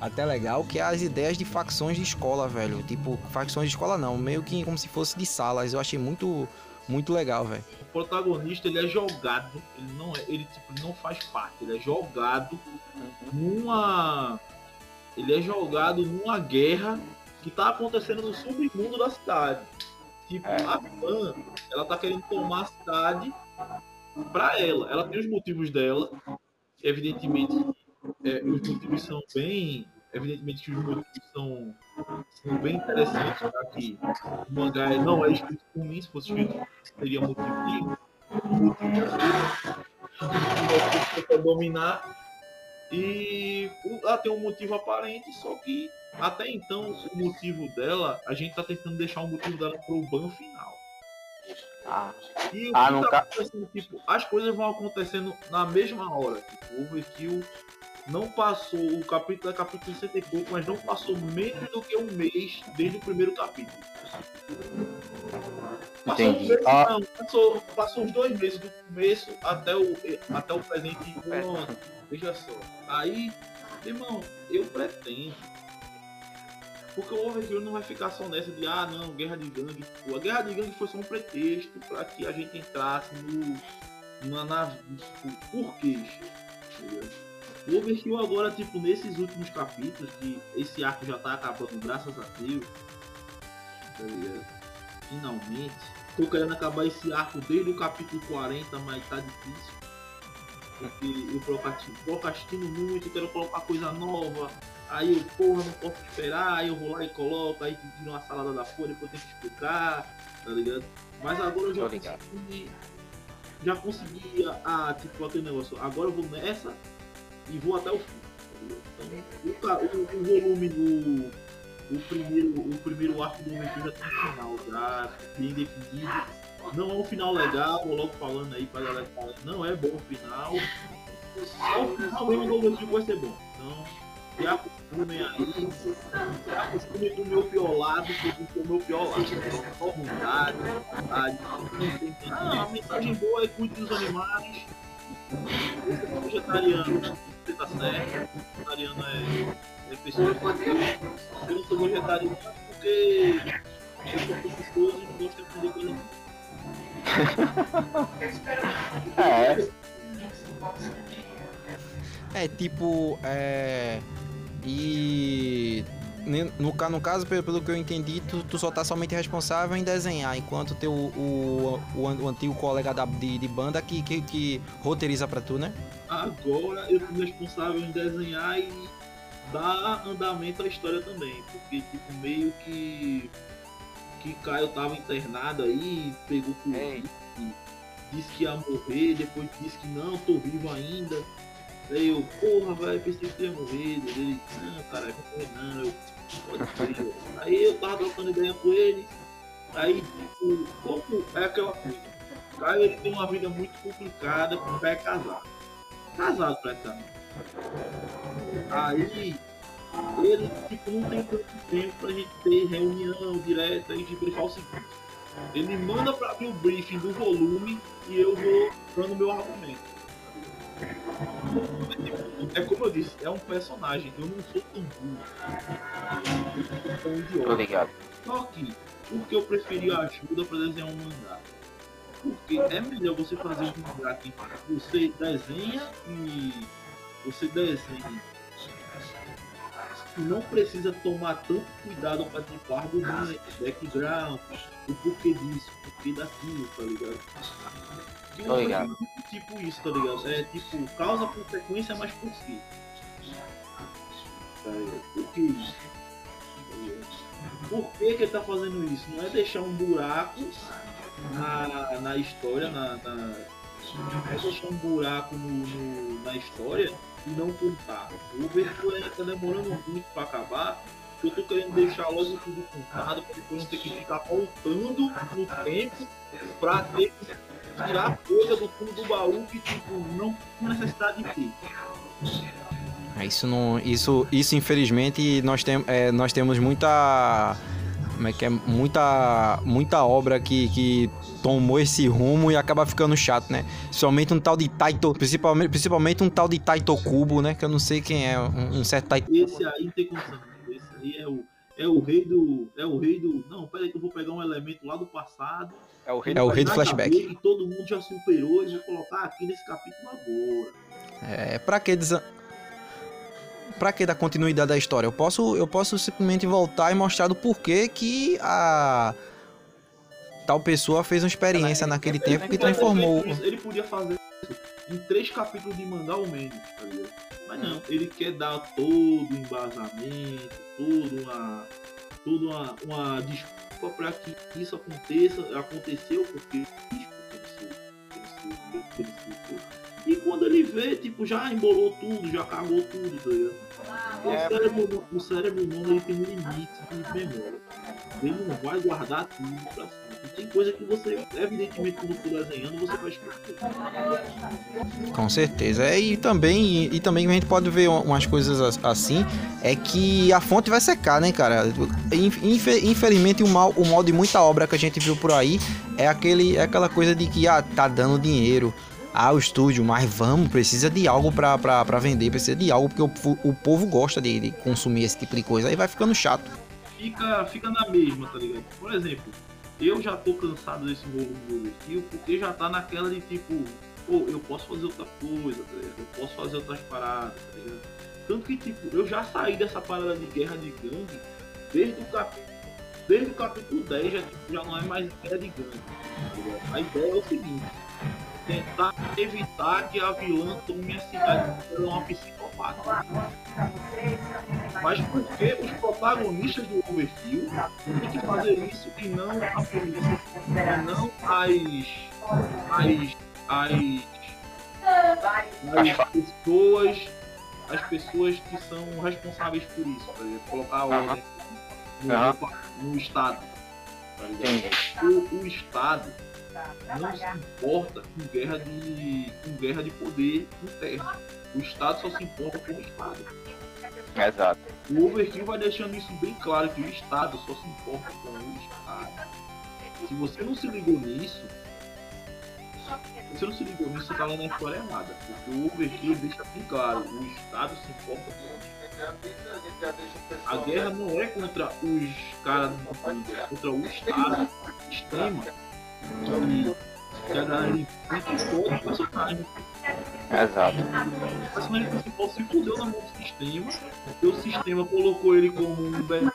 até legal, que é as ideias de facções de escola, velho. Tipo, facções de escola não, meio que como se fosse de salas. Eu achei muito muito legal, velho. O protagonista, ele é jogado, ele não é, ele tipo, não faz parte, ele é jogado numa ele é jogado numa guerra que tá acontecendo no submundo da cidade. Tipo, é. a fã, ela tá querendo tomar a cidade para ela. Ela tem os motivos dela. Evidentemente, é, os motivos são bem. Evidentemente que os motivos são bem interessantes, já que o mangá não é escrito por mim, se fosse escrito de motivo para dominar. E ela tem um motivo aparente, só que até então o motivo dela, a gente tá tentando deixar o motivo dela pro ban final. Ah, E o Ah, que nunca- tá acontecendo, tipo, as coisas vão acontecendo na mesma hora. Tipo, o Overkill não passou o capítulo é capítulo 60 e pouco, mas não passou menos do que um mês desde o primeiro capítulo. Passou um Entendi. mês, Ah. não, passou, passou uns dois meses do começo até o, até o presente um ano. Veja só. Aí, irmão, eu pretendo. Porque o Overkill não vai ficar só nessa de, ah, não, guerra de gangue. Pô, a guerra de gangue foi só um pretexto para que a gente entrasse no. Na, na, tá ligado? O Overkill agora, tipo, nesses últimos capítulos, que esse arco já tá acabando, graças a Deus. Tá ligado? Finalmente. Tô querendo acabar esse arco desde o capítulo 40, mas tá difícil. Porque eu procrastino, procrastino muito, quero colocar coisa nova. Aí eu, porra, não posso esperar, aí eu vou lá e coloco, aí vira uma salada da folha, depois eu tenho que explicar, tá ligado? Mas agora eu já consegui. Já consegui, ah, tipo, aquele negócio. Agora eu vou nessa e vou até o fim. tá? Então, o, o- volume do. O primeiro, o primeiro arco do Overkill já tem um final, já bem definido. Não é um final legal, vou logo falando aí pra galera que não é bom o final. Só o final mesmo do Overkill vai ser bom. Então, se acostumem aí, se acostumem com o meu pior lado, porque o meu pior lado é só vontade, vontade. Ah, a mensagem boa é cuide dos animais. Vegetariano, você tá certo. Vegetariano é, é pessoa Eu não sou vegetariano porque eu sou preguiçoso e gosto de comer coisa é. É tipo. É. E. ne- No, ca- no caso, pelo, pelo que eu entendi, tu, tu só tá somente responsável em desenhar, enquanto teu, o, o, o antigo colega da, de, de banda que, que, que roteiriza pra tu, né? Agora eu fui responsável em desenhar e dar andamento à história também, porque tipo meio que que Caio tava internado aí, pegou. Covid, disse que ia morrer, depois disse que não, tô vivo ainda. Aí eu, porra, velho, pensei que morrer. Daí Ele, não, cara, eu vou morrer não, eu pode ser. Aí eu tava trocando ideia com ele. Aí, tipo, como é aquela coisa. Caio ele tem uma vida muito complicada porque o Caio é casado. Casado praticamente. Aí ele tipo, não tem tanto tempo pra gente ter reunião direta e briefar o seguinte. Ele manda pra mim o briefing do volume e eu vou dando meu argumento. É como eu disse, é um personagem, eu não sou tão burro. Eu sou tão Tô idiota. ligado. Só que, por que eu preferi a ajuda para desenhar um mangá? Porque é melhor você fazer um mangá que você desenha e você desenha. Não precisa tomar tanto cuidado para tipo argumento, background, o porquê disso, o porquê daquilo, tá ligado? Tô ligado. tipo isso, tá ligado? É tipo causa, consequência, mas por quê? Tá ligado? Por que isso? Por que, que ele tá fazendo isso? Não é deixar um buraco na, na história, na, na- é deixar um buraco no, no- na história e não contar. O ainda tá demorando muito pra acabar, porque eu tô querendo deixar logo tudo contado, pra depois não ter que ficar voltando no tempo pra ter que tirar coisa do fundo do baú que tipo, não tinha necessidade de ter. É, Isso não. Isso, isso infelizmente, nós, tem, é, nós temos muita. Como é que é? Muita, muita obra que, que tomou esse rumo e acaba ficando chato, né? Principalmente um tal de Taito. Principalmente, principalmente um tal de Taito Kubo, né? Que eu não sei quem é. Um, um certo Taito. Esse aí tem condição. Esse aí é o, é o rei do. É o rei do. Não, peraí que eu vou pegar um elemento lá do passado. É o rei É o rei do flashback. Que todo mundo já superou e vou colocar aqui nesse capítulo agora. É, pra que desa... Pra que dar continuidade à história? Eu posso, eu posso simplesmente voltar e mostrar do porquê que a tal pessoa fez uma experiência naquele tempo que transformou. Ele podia fazer em três capítulos de mangá ou menos, tá ligado? Mas não, ele quer dar todo o embasamento, toda uma, toda uma, uma desculpa para que isso aconteça, aconteceu porque e quando ele vê, tipo, já embolou tudo, já cagou tudo, tá ligado? O, É. cérebro, o cérebro humano ele tem um limite de memória. Ele não vai guardar tudo pra. Tem coisa que você, evidentemente, quando for desenhando, você vai esquecer. Com certeza. É, e também e, e também a gente pode ver um- umas coisas as- assim, é que a fonte vai secar, né, cara? Infe- infelizmente o mal, o mal de muita obra que a gente viu por aí é aquele é aquela coisa de que ah, tá dando dinheiro. Ah, o estúdio, mas vamos, precisa de algo pra vender, precisa de algo, porque o, o povo gosta de, de consumir esse tipo de coisa. Aí vai ficando chato. Fica, fica na mesma, tá ligado? Por exemplo, eu já tô cansado desse do Overkill porque já tá naquela de tipo, pô, eu posso fazer outra coisa, tá? Eu posso fazer outras paradas, tá ligado? Tanto que, tipo, eu já saí dessa parada de guerra de gangue desde o capítulo. Desde o capítulo 10 já, tipo, já não é mais guerra de gangue. tá? A ideia é o seguinte, tentar evitar que a vilã tome a cidade é uma psicopata. Mas porque os protagonistas do Overkill têm que fazer isso e não a polícia, e não as. as. as. as pessoas. as pessoas que são responsáveis por isso, tá ligado? Colocar ordem no, no Estado. Tá o, o Estado não se importa com guerra de com guerra de poder interno. O Estado só se importa com o Estado. Exato. O Overkill vai deixando isso bem claro que o Estado só se importa com o Estado. Se você não se ligou nisso, se você não se ligou nisso, você tá lendo a história errada. Porque o Overkill deixa bem claro, o Estado se importa com o Estado. A guerra não é contra os caras do mundo, é contra o Estado, o sistema. Que, que a galera enfrenta todo o personagem. Exato. O personagem principal se fudeu na mão do sistema, porque o sistema colocou ele como um demônio,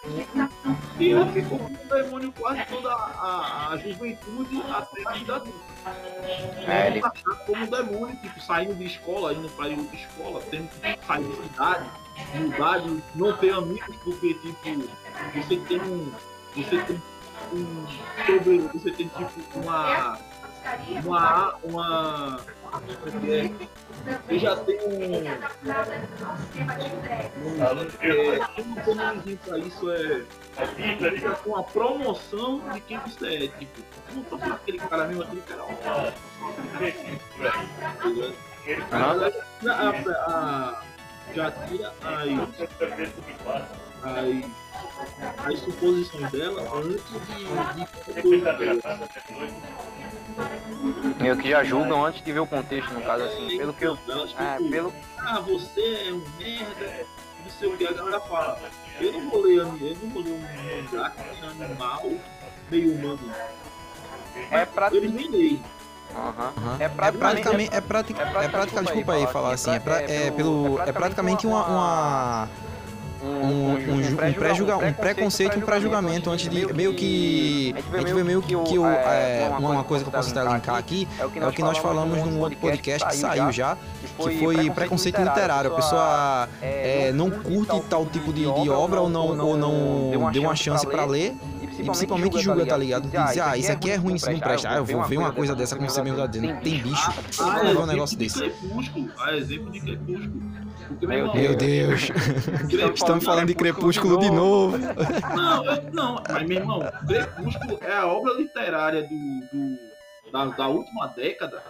e ele ficou como um demônio quase toda a, a, juventude até a vida adulta. É, ele- tá como um demônio, tipo, saindo de escola, indo pra outra escola, tendo que sair de cidade, mudar de não ter amigos, porque tipo, você tem um. Você tem um. sobre- Você tem tipo uma. Uma. uma é é? Você já tem um. um é, como que o nomezinho pra isso é. Já tem uma promoção de quem você é. Tipo, eu não tô falando aquele cara mesmo, aquele cara. ó. A, a, a, já tira as, as, as suposições dela antes de, de coisa dela. Meio que já julgam antes de ver o contexto, no caso assim. Pelo que eu. É, tipo, pelo. ah, você é um merda, não sei o que, a galera fala. Eu não vou ler, eu não vou ler um mangá que tem animal meio humano. É pra. Eles nem leem. Aham. Aham. É É praticamente- praticamente, é prati- é praticamente- é praticamente, desculpa aí falar assim, é, pra- é é pelo, pelo- é praticamente uma, uma- um, um, um, um preconceito e um pré-julgamento antes de meio que a gente vê meio que, o, é, uma, coisa que eu posso até linkar aqui é é o que nós falamos num outro podcast que saiu já, que foi preconceito literário. A pessoa é, não curte tal tipo de, de obra ou não, ou não deu uma chance pra ler e principalmente julga, tá ligado? Diz, ah, isso aqui é ruim, isso não presta. Ah, eu vou ver uma coisa dessa como você mesmo tá dizendo. Tem bicho. Ah, Vou ver um exemplo negócio de desse. Crepúsculo. Ah, exemplo de Crepúsculo. Meu Deus. Estamos falando de Crepúsculo de novo. Não, eu- não, mas meu irmão, Crepúsculo é a obra literária do, do- da, da última década.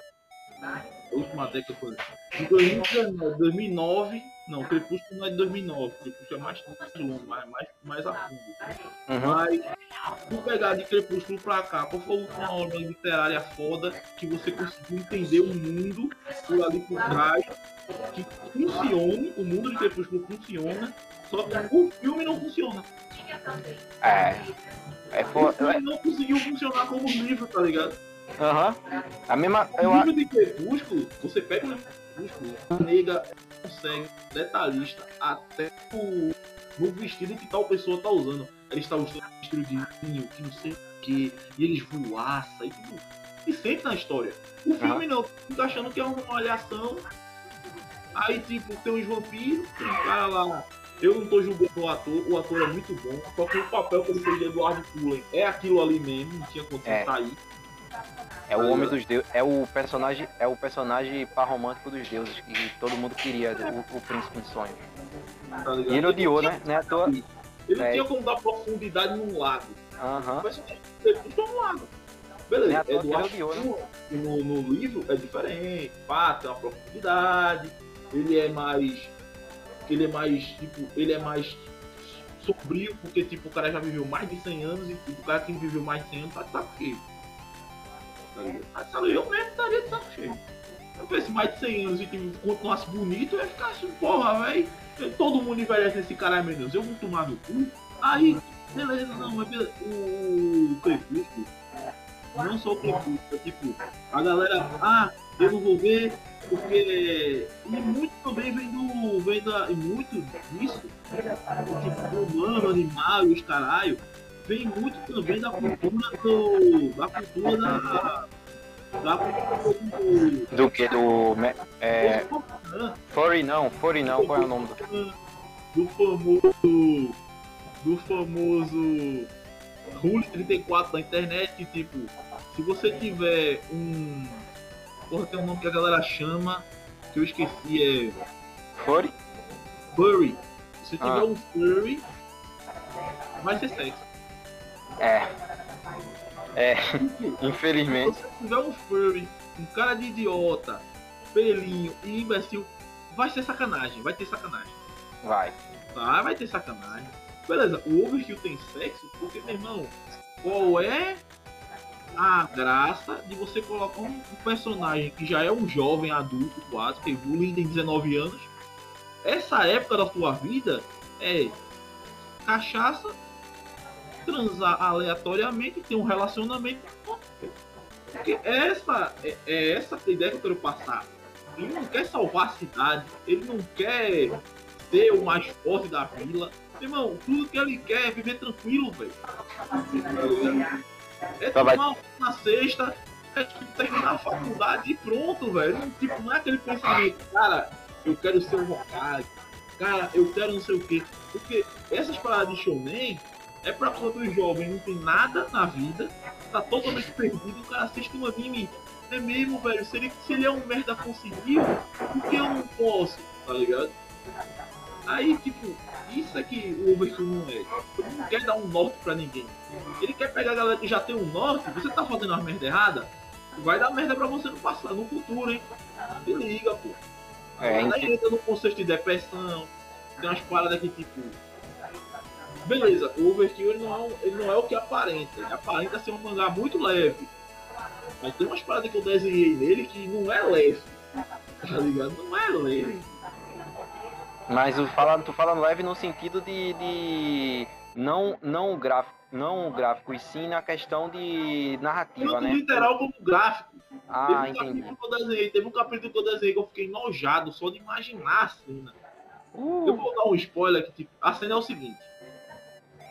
Da última década foi. De 2019, 2009. Não, Crepúsculo não é de 2009. Crepúsculo é mais longo, mais, mais, mais a fundo. Uhum. Mas, se pegar de Crepúsculo pra cá, qual foi a última obra literária foda que você conseguiu entender o mundo por ali por trás? Que funcione, o mundo de Crepúsculo funciona, só que o filme não funciona. É. É O foda. filme não conseguiu funcionar como livro, tá ligado? Aham. A mesma. O livro de Crepúsculo, você pega o de Crepúsculo, a nega consegue, detalhista, até o, no vestido que tal pessoa tá usando. Ele está usando um vestido de vinho, que não sei o que, e eles voaçam, e tudo. se sente na história. O filme não, fica achando que é uma malhação. Aí, tipo, tem uns vampiros, tem um cara lá. Eu não tô julgando o ator, o ator é muito bom. Só que o papel que ele fez de Eduardo Cullen é aquilo ali mesmo, não tinha como É. sair. É o homem dos deuses. É o personagem. É o personagem par romântico dos deuses. Que todo mundo queria, o, o príncipe de sonhos. Tá? E ele odiou, né? Não é à toa. Ele não É. tinha como dar profundidade num lago. Aham. Mas ele puxou um lago. Beleza, Eduardo ele odiou, né? no, no livro é diferente. Pá, tem uma profundidade. Ele é mais. Ele é mais, tipo, ele é mais sombrio, porque tipo, o cara já viveu mais de 100 anos e tipo, o cara que viveu mais de 100 anos tá saco cheio. Tá ligado? Mesmo estaria de saco cheio. Eu penso mais de 100 anos e tipo, continuasse bonito, eu ia ficar assim, porra, velho. Todo mundo envelhece nesse cara menos. Eu vou tomar no cu. Aí, beleza, não, mas. O Crepúsculo, não só o Crepúsculo, é tipo, a galera, ah, eu não vou ver, porque. E muito também vem do. vem da. E muito disso, tipo, humano, animal os caralho, vem muito também da cultura do. da cultura da. da cultura do. Do que? Do. É. Furry não, Furry não, qual é o nome do. do famoso. do famoso Rule 34 da internet, que tipo, se você tiver um. Porra, tem um nome que a galera chama, que eu esqueci, é. Furry? Furry. Se você tiver Ah. um furry, vai ser sexo. É. É, Se infelizmente. você tiver um furry, um cara de idiota, pelinho e imbecil, vai ser sacanagem, vai ter sacanagem. Vai. Tá, vai ter sacanagem. Beleza, o Overkill tem sexo porque, meu irmão, qual é a graça de você colocar um, personagem que já é um jovem adulto quase, que o Lin tem 19 anos, essa época da tua vida é cachaça, transar aleatoriamente, ter um relacionamento. Porque essa é, é essa a ideia que eu quero passar. Ele não quer salvar a cidade, ele não quer ser o mais forte da vila. Irmão, tudo que ele quer é viver tranquilo, velho. É vai- tomar uma sexta, é tipo, terminar a faculdade e pronto, velho. Não, tipo, não é aquele pensamento, cara, eu quero ser um Hokage, cara, eu quero não sei o quê. Porque essas paradas de shounen é pra quando o jovem não tem nada na vida, tá totalmente perdido, o cara assiste um anime. É mesmo, velho, se ele, se ele é um merda conseguiu, por que eu não posso? Tá ligado? Aí, tipo, isso é que o Overkill não é. Ele não quer dar um norte pra ninguém. Ele quer pegar a galera que já tem um norte, você tá fazendo as merda errada, vai dar merda pra você no passado, no futuro, hein? Se liga, pô. É, ente- entra no conceito de depressão, tem umas paradas que tipo. Beleza, o Overkill ele não, é, ele não é o que aparenta. Ele aparenta ser um mangá muito leve. Mas tem umas paradas que eu desenhei nele que não é leve. Tá ligado? Não é leve. Mas o fala, tu fala leve no sentido de, de não, não gráfico, não gráfico, e sim na questão de narrativa, Tanto né? literal como gráfico. Ah, teve um entendi. capítulo que eu desenhei, teve um capítulo que eu desenhei que eu fiquei nojado só de imaginar a cena. Eu Uh, vou dar um spoiler que tipo, a cena é o seguinte.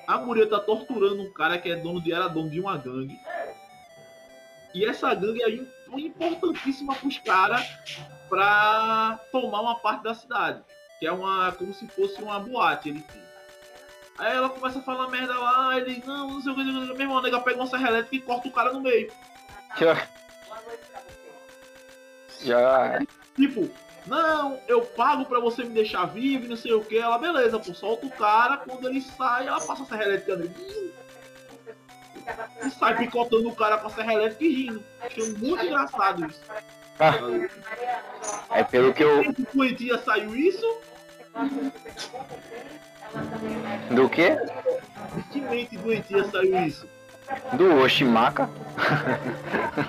A mulher tá torturando um cara que é dono de era dono de uma gangue. E essa gangue é im- importantíssima pros caras pra tomar uma parte da cidade. Que é uma. como se fosse uma boate, ele tem. Aí ela começa a falar merda lá, ele, não, não sei o que, não sei o que. Meu irmão, a nega pega uma serra elétrica e corta o cara no meio. já. Já. Tipo, não, eu pago pra você me deixar vivo e não sei o que. Ela, beleza, pô, solta o cara, quando ele sai, ela passa a serra elétrica nele. E sai picotando o cara com a serra elétrica e rindo. Achei muito engraçado isso. É pelo que eu. Esse doentia saiu isso? Do que? De que mente doentia saiu isso? Do Oshimaka.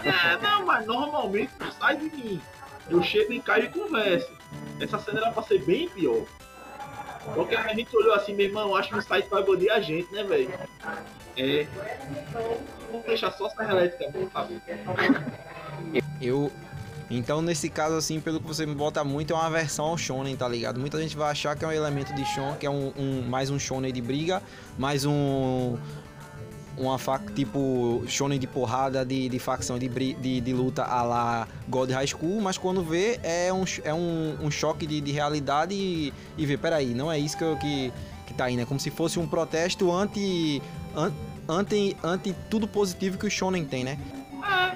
É, não, mas normalmente não sai de mim. Eu chego em casa e converso. Essa cena era pra ser bem pior. Porque a gente olhou assim, meu irmão, acho que o site vai banir a gente, né, velho? É. Vamos deixar só a serra elétrica bom? Eu. Então, nesse caso, assim, pelo que você me bota muito, é uma versão ao shonen, tá ligado? Muita gente vai achar que é um elemento de shonen, que é um, um- mais um shonen de briga, mais um uma faca tipo shonen de porrada, de, de facção de, de, de luta a la God High School, mas quando vê é um, é um, um choque de, de realidade e, e vê, peraí, não é isso que, que, que tá aí, né? Como se fosse um protesto anti, anti, anti tudo positivo que o shonen tem, né? É,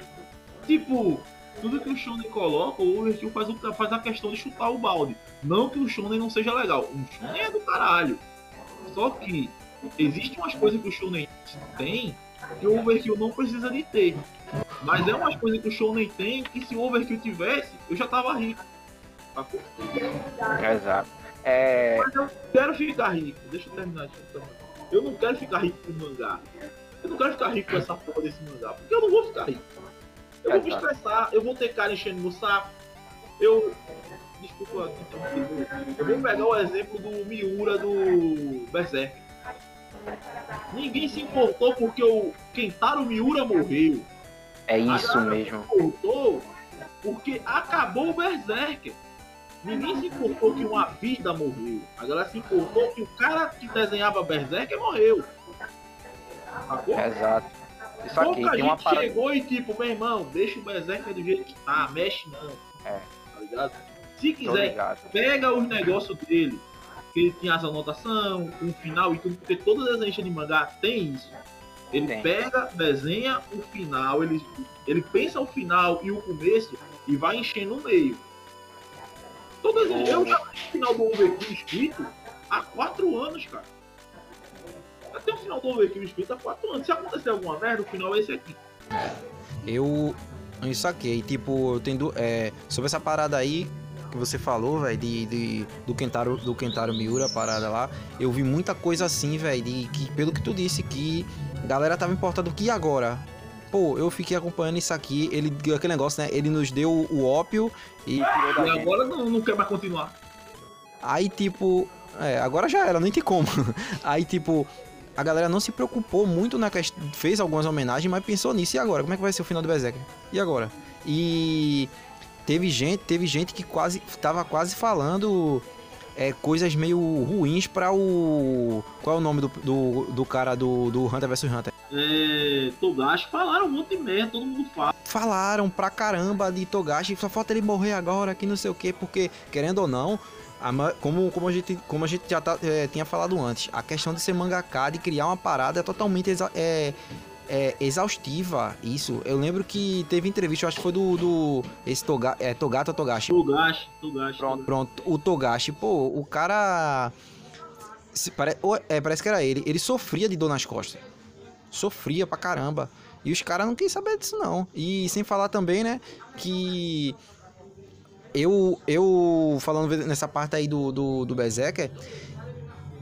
tipo, tudo que o Shonen coloca, o Overkill faz, faz a questão de chutar o balde. Não que o Shonen não seja legal. O Shonen é do caralho. Só que existem umas coisas que o Shonen tem que o Overkill não precisa de ter. Mas é umas coisas que o Shonen tem que se o Overkill tivesse, eu já tava rico. Exato. É... Mas eu quero ficar rico. Deixa eu terminar. Então. Eu não quero ficar rico com mangá. Eu não quero ficar rico com essa porra desse mangá. Porque eu não vou ficar rico. Eu vou me estressar, eu vou ter cara enchendo no saco. Eu. Desculpa eu vou pegar o exemplo do Miura do Berserk. Ninguém se importou porque o Kentaro Miura morreu. É isso mesmo. Se importou porque acabou o Berserk. Ninguém se importou que uma vida morreu. A galera se importou que o cara que desenhava Berserk morreu. Sacou? Exato. Isso aqui, Pouca tem uma parada... chegou e tipo, meu irmão, deixa o Berserk do jeito que tá, mexe não. É. Tá ligado? Se quiser, pega os negócios dele, que ele tinha as anotações, um final e tudo, porque toda desenho de mangá tem isso. Ele tem. pega, desenha o final, ele, ele pensa o final e o começo e vai enchendo o meio. Todas, oh. Eu já tenho o final do Overkill escrito há quatro anos, cara. Até o final do Overkill escrito há 4 anos. Se acontecer alguma merda, o final é esse aqui. Eu. Eu saquei. Tipo, eu tenho. É, sobre essa parada aí que você falou, velho, de, de, do Kentaro, do Kentaro Miura, a parada lá. Eu vi muita coisa assim, velho, que pelo que tu disse que a galera tava importada que agora. Pô, eu fiquei acompanhando isso aqui, ele aquele negócio, né? Ele nos deu o ópio e E agora não, não quer mais continuar. Aí tipo, é, agora já era, nem tem como. Aí tipo, a galera não se preocupou muito na questão. Fez algumas homenagens, mas pensou nisso. E agora? Como é que vai ser o final do Berserker? E agora? E teve gente, teve gente que quase tava quase falando é, coisas meio ruins para o. Qual é o nome do, do, do cara do, do Hunter vs Hunter? É, Togashi falaram um monte de merda, todo mundo fala. Falaram pra caramba de Togashi, só falta ele morrer agora, que não sei o que, porque, querendo ou não, como, como, a gente, como a gente já tá, é, tinha falado antes, a questão de ser mangaká, de criar uma parada é totalmente é, é, exaustiva. Isso. Eu lembro que teve entrevista, acho que foi do. do esse Toga, é, Togata Togashi. Togashi, Togashi. Pronto, pronto. O Togashi, pô, o cara. Se, pare, é, parece que era ele. Ele sofria de dor nas costas. Sofria pra caramba. E os caras não queriam saber disso, não. E sem falar também, né, que eu, eu falando nessa parte aí do, do, do Berserker,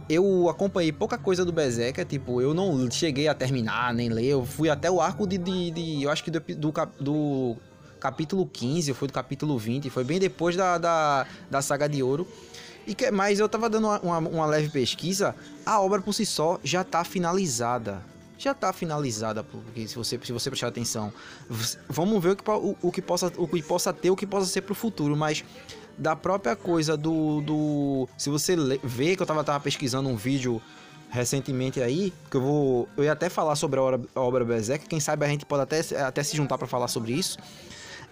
eu acompanhei pouca coisa do Berserker, tipo, eu não cheguei a terminar, nem ler, eu fui até o arco de, de, de eu acho que do, do, do capítulo 15, foi do capítulo 20, foi bem depois da, da, da saga de ouro. E que, mas eu tava dando uma, uma, leve pesquisa, a obra por si só já tá finalizada já está finalizada, porque se você, se você prestar atenção, vamos ver o que, o, o, que possa, o que possa ter, o que possa ser para o futuro, mas da própria coisa do, do se você vê que eu tava, tava pesquisando um vídeo recentemente aí, que eu vou, eu ia até falar sobre a obra, a obra Berserk, quem sabe a gente pode até, até se juntar para falar sobre isso.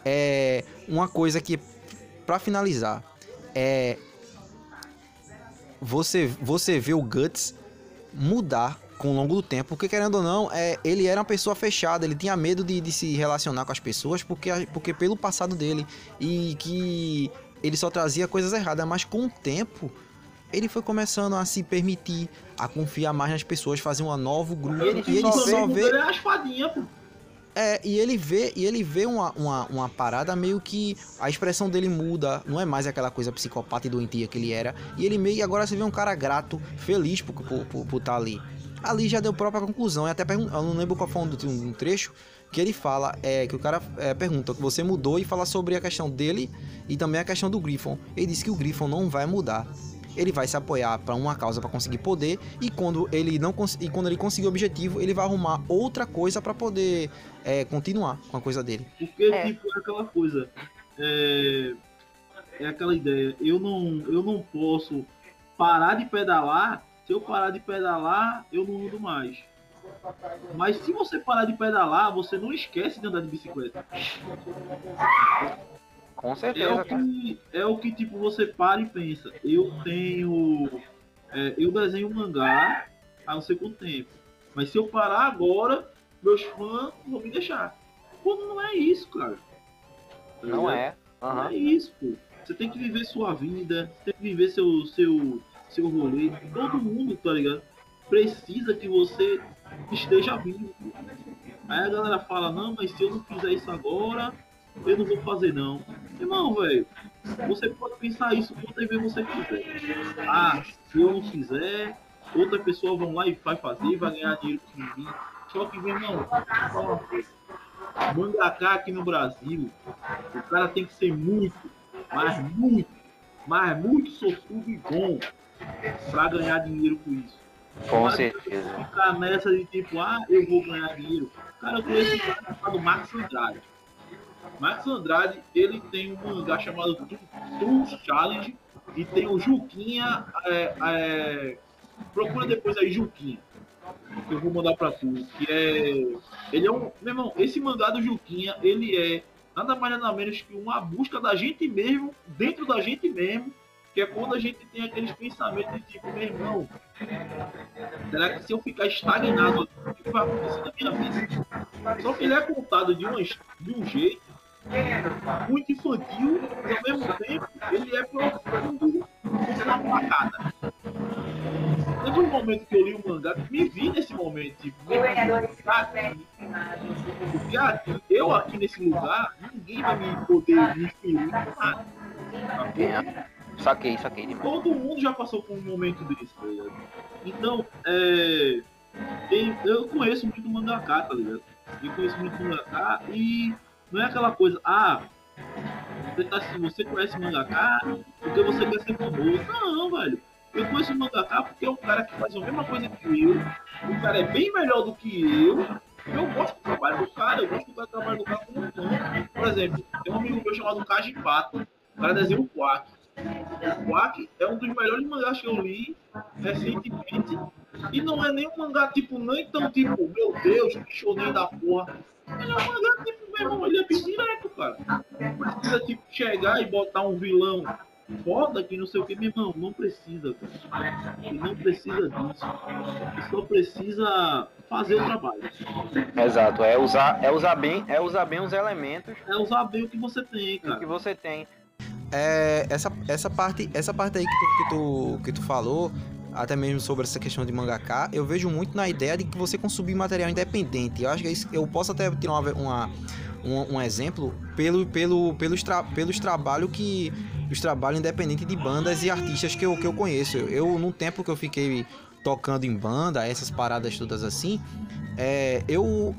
É uma coisa que, para finalizar, é você, você vê o Guts mudar com o longo do tempo, porque querendo ou não, é, ele era uma pessoa fechada, ele tinha medo de, de se relacionar com as pessoas, porque, porque pelo passado dele, e que ele só trazia coisas erradas, mas com o tempo ele foi começando a se permitir, a confiar mais nas pessoas, fazer um novo grupo, ele e ele só vê... Ele é a espadinha, pô. É, e ele vê, e ele vê uma, uma, uma, parada meio que a expressão dele muda, não é mais aquela coisa psicopata e doentia que ele era. E ele meio agora você vê um cara grato, feliz por estar por, por tá ali ali já deu própria conclusão. E até eu não lembro qual foi um, um trecho que ele fala, é que o cara é, pergunta que você mudou e fala sobre a questão dele e também a questão do Griffon. Ele diz que o Griffon não vai mudar. Ele vai se apoiar para uma causa para conseguir poder e quando ele não e quando ele conseguir o objetivo, ele vai arrumar outra coisa para poder é, continuar com a coisa dele. Porque é. tipo é aquela coisa, é, é aquela ideia. Eu não eu não posso parar de pedalar se eu parar de pedalar, eu não ando mais. Mas se você parar de pedalar, você não esquece de andar de bicicleta. Com É certeza, o que, é o que tipo, você para e pensa. Eu tenho. é, eu desenho mangá há não sei quanto tempo. Mas se eu parar agora, meus fãs vão me deixar. Pô, não é isso, cara. Tá Não é. Não Aham. é isso, pô. Você tem que viver sua vida, você tem que viver seu, seu, seu rolê. Todo mundo, tá ligado? Precisa que você esteja vivo. Aí a galera fala, não, mas se eu não fizer isso agora, eu não vou fazer não. Irmão, velho, você pode pensar isso quantas vezes você quiser. Ah, se eu não fizer, outra pessoa vão lá e vai fazer, vai ganhar dinheiro com mim. Só que, meu irmão, mangaká aqui no Brasil, o cara tem que ser muito, mas muito, mas muito sortudo e bom pra ganhar dinheiro com isso. Com certeza. Ficar nessa de tipo, ah, eu vou ganhar dinheiro. Cara, eu conheço um cara chamado Max Andrade. Max Andrade, ele tem um mangá chamado True Challenge e tem o Juquinha. é, é, procura depois aí Juquinha. Que eu vou mandar pra tu. Que é. Ele é um. Meu irmão, esse mangá do Juquinha, ele é nada mais nada menos que uma busca da gente mesmo, dentro da gente mesmo. Que é quando a gente tem aqueles pensamentos de tipo, meu irmão, será que se eu ficar estagnado, o que vai acontecer na minha vida? Só que ele é contado de, uma, de um jeito muito infantil, mas ao mesmo tempo ele é profundo como uma facada. Teve um momento que eu li o mangá, me vi nesse momento, tipo, aqui, eu aqui nesse lugar, ninguém vai me poder me ferir nada. É. Saquei, saquei demais. Todo mundo já passou por um momento desse, tá ligado? Então, é. Eu conheço muito mangaká, tá ligado? Eu conheço muito mangaká e não é aquela coisa, ah, você, tá, você conhece mangaká porque você quer ser famoso. Não, velho. Eu conheço mangaká porque é um cara que faz a mesma coisa que eu. O cara é bem melhor do que eu. Eu gosto do trabalho do cara, eu gosto do trabalho do cara como fã. Por exemplo, tem um amigo meu chamado Kaji Pato. O cara desenha o Quack. O Quack é um dos melhores mangás que eu li recentemente. E não é nem um mangá tipo, nem tão tipo, meu Deus, que shonen da porra. Ele é um mangá tipo, meu irmão, ele é bem direto, cara. Precisa tipo chegar e botar um vilão foda que não sei o que, meu irmão, não precisa, cara. Ele não precisa disso. Ele só precisa fazer o trabalho. Exato, é usar, é usar bem, é usar bem os elementos É usar bem o que você tem, que cara. você tem. É, essa, essa, parte, essa parte aí que tu, que, tu, que tu falou, até mesmo sobre essa questão de mangaká, eu vejo muito na ideia de que você consumir material independente. Eu acho que é isso, eu posso até tirar uma, uma- um, um exemplo pelo, pelo, pelos, tra, pelos trabalhos que. Os trabalhos independentes de bandas e artistas que eu, que eu conheço. Eu, eu, no tempo que eu fiquei tocando em banda, essas paradas todas assim, é, eu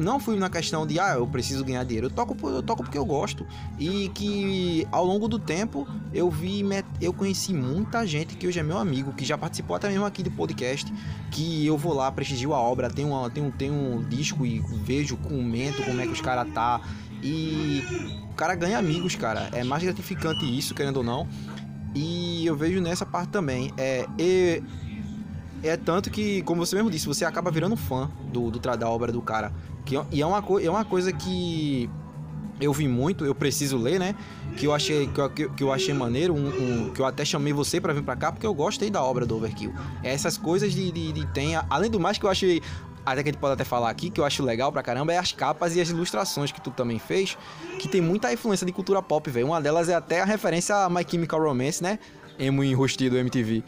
não fui na questão de ah, eu preciso ganhar dinheiro. Eu toco, eu toco porque eu gosto. E que ao longo do tempo eu vi, eu conheci muita gente que hoje é meu amigo, que já participou até mesmo aqui do podcast, que eu vou lá, prestigio a obra, tenho, uma, tenho, tenho um disco e vejo, comento como é que os caras tá. E o cara ganha amigos, cara. É mais gratificante isso, querendo ou não. E eu vejo nessa parte também. É, e- é tanto que, como você mesmo disse, você acaba virando fã do, do da obra do cara. Que, é- e é uma, é uma coisa que eu vi muito, eu preciso ler, né? Que eu achei, que eu, que eu- achei maneiro, um, um- que eu até chamei você pra vir pra cá, porque eu gostei da obra do Overkill. Essas coisas de, de, de tem. Além do mais que eu achei. Até que a gente pode até falar aqui, que eu acho legal pra caramba, é as capas e as ilustrações que tu também fez, que tem muita influência de cultura pop, velho. Uma delas é até a referência a My Chemical Romance, né? Emo enrustido MTV.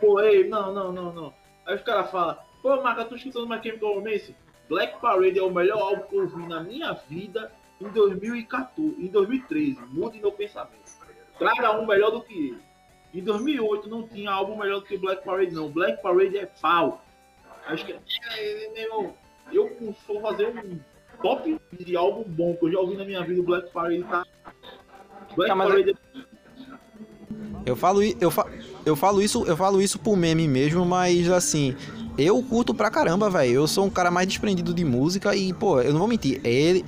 Pô, ei, não, não, não, não. Aí os caras falam, pô, Marca, tô escutando My Chemical Romance. Black Parade é o melhor álbum que eu ouvi na minha vida em 2014, em 2013. Mude meu pensamento. Traga um melhor do que ele. Em 2008 não tinha álbum melhor do que Black Parade, não. Black Parade é pau. Acho que, é, meu eu vou fazer um top de álbum bom que eu já ouvi na minha vida. Black Parade tá. Black Tá, Parade Eu falo, i- eu, fa, eu falo isso, eu falo isso por meme mesmo, mas assim, eu curto pra caramba, velho. Eu sou um cara mais desprendido de música e, pô, eu não vou mentir, ele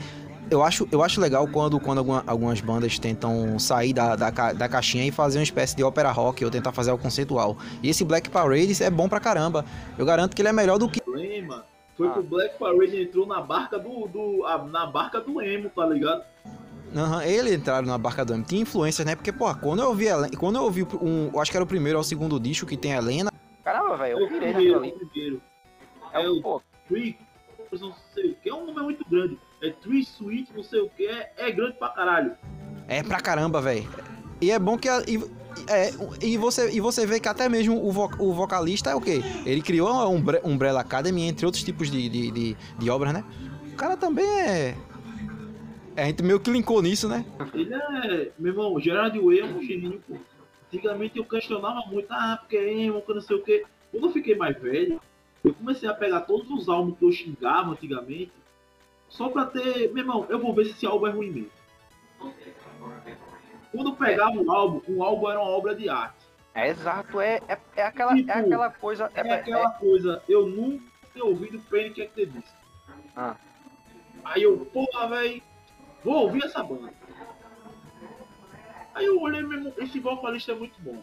eu acho, eu acho legal quando, quando alguma- algumas bandas tentam sair da, da, da caixinha e fazer uma espécie de ópera rock ou tentar fazer algo conceitual. E esse Black Parade é bom pra caramba. Eu garanto que ele é melhor do que problema foi Ah. que o Black Parade entrou na barca do, do a- na barca do emo, tá ligado? Aham, ele entraram na barca do emo. Tinha influências, né? Porque, pô, quando eu ouvi quando eu ouvi um, eu acho que era o primeiro ou o segundo disco que tem a Helena, Caramba, velho, É eu o pirei naquilo ali. o. É É o, o pô, Tree, não sei o que, é um nome muito grande. É Tree Sweet, não sei o que, é, é grande pra caralho. é pra caramba, velho. E é bom que a, e, é, e você e você vê que até mesmo o, vo- o vocalista é o quê? Ele criou a Umbre- Umbrella Academy entre outros tipos de, de, de, de obras, né? O cara também é é, a gente meio que linkou nisso, né? Ele é, meu irmão, Gerard Way é um gênio, pô. Antigamente eu questionava muito, ah, porque é emo, que não sei o que. Quando eu fiquei mais velho, eu comecei a pegar todos os álbuns que eu xingava antigamente, só pra ter, meu irmão, eu vou ver se esse álbum é ruim mesmo. Quando eu pegava um álbum, um álbum era uma obra de arte. é exato, é, é, é aquela, Tipo, é aquela coisa. É, É aquela coisa, eu nunca tinha ouvido Panic! at the Disco. Ah. Aí eu, porra, velho, vou ouvir essa banda. Aí eu olhei mesmo, esse vocalista é muito bom.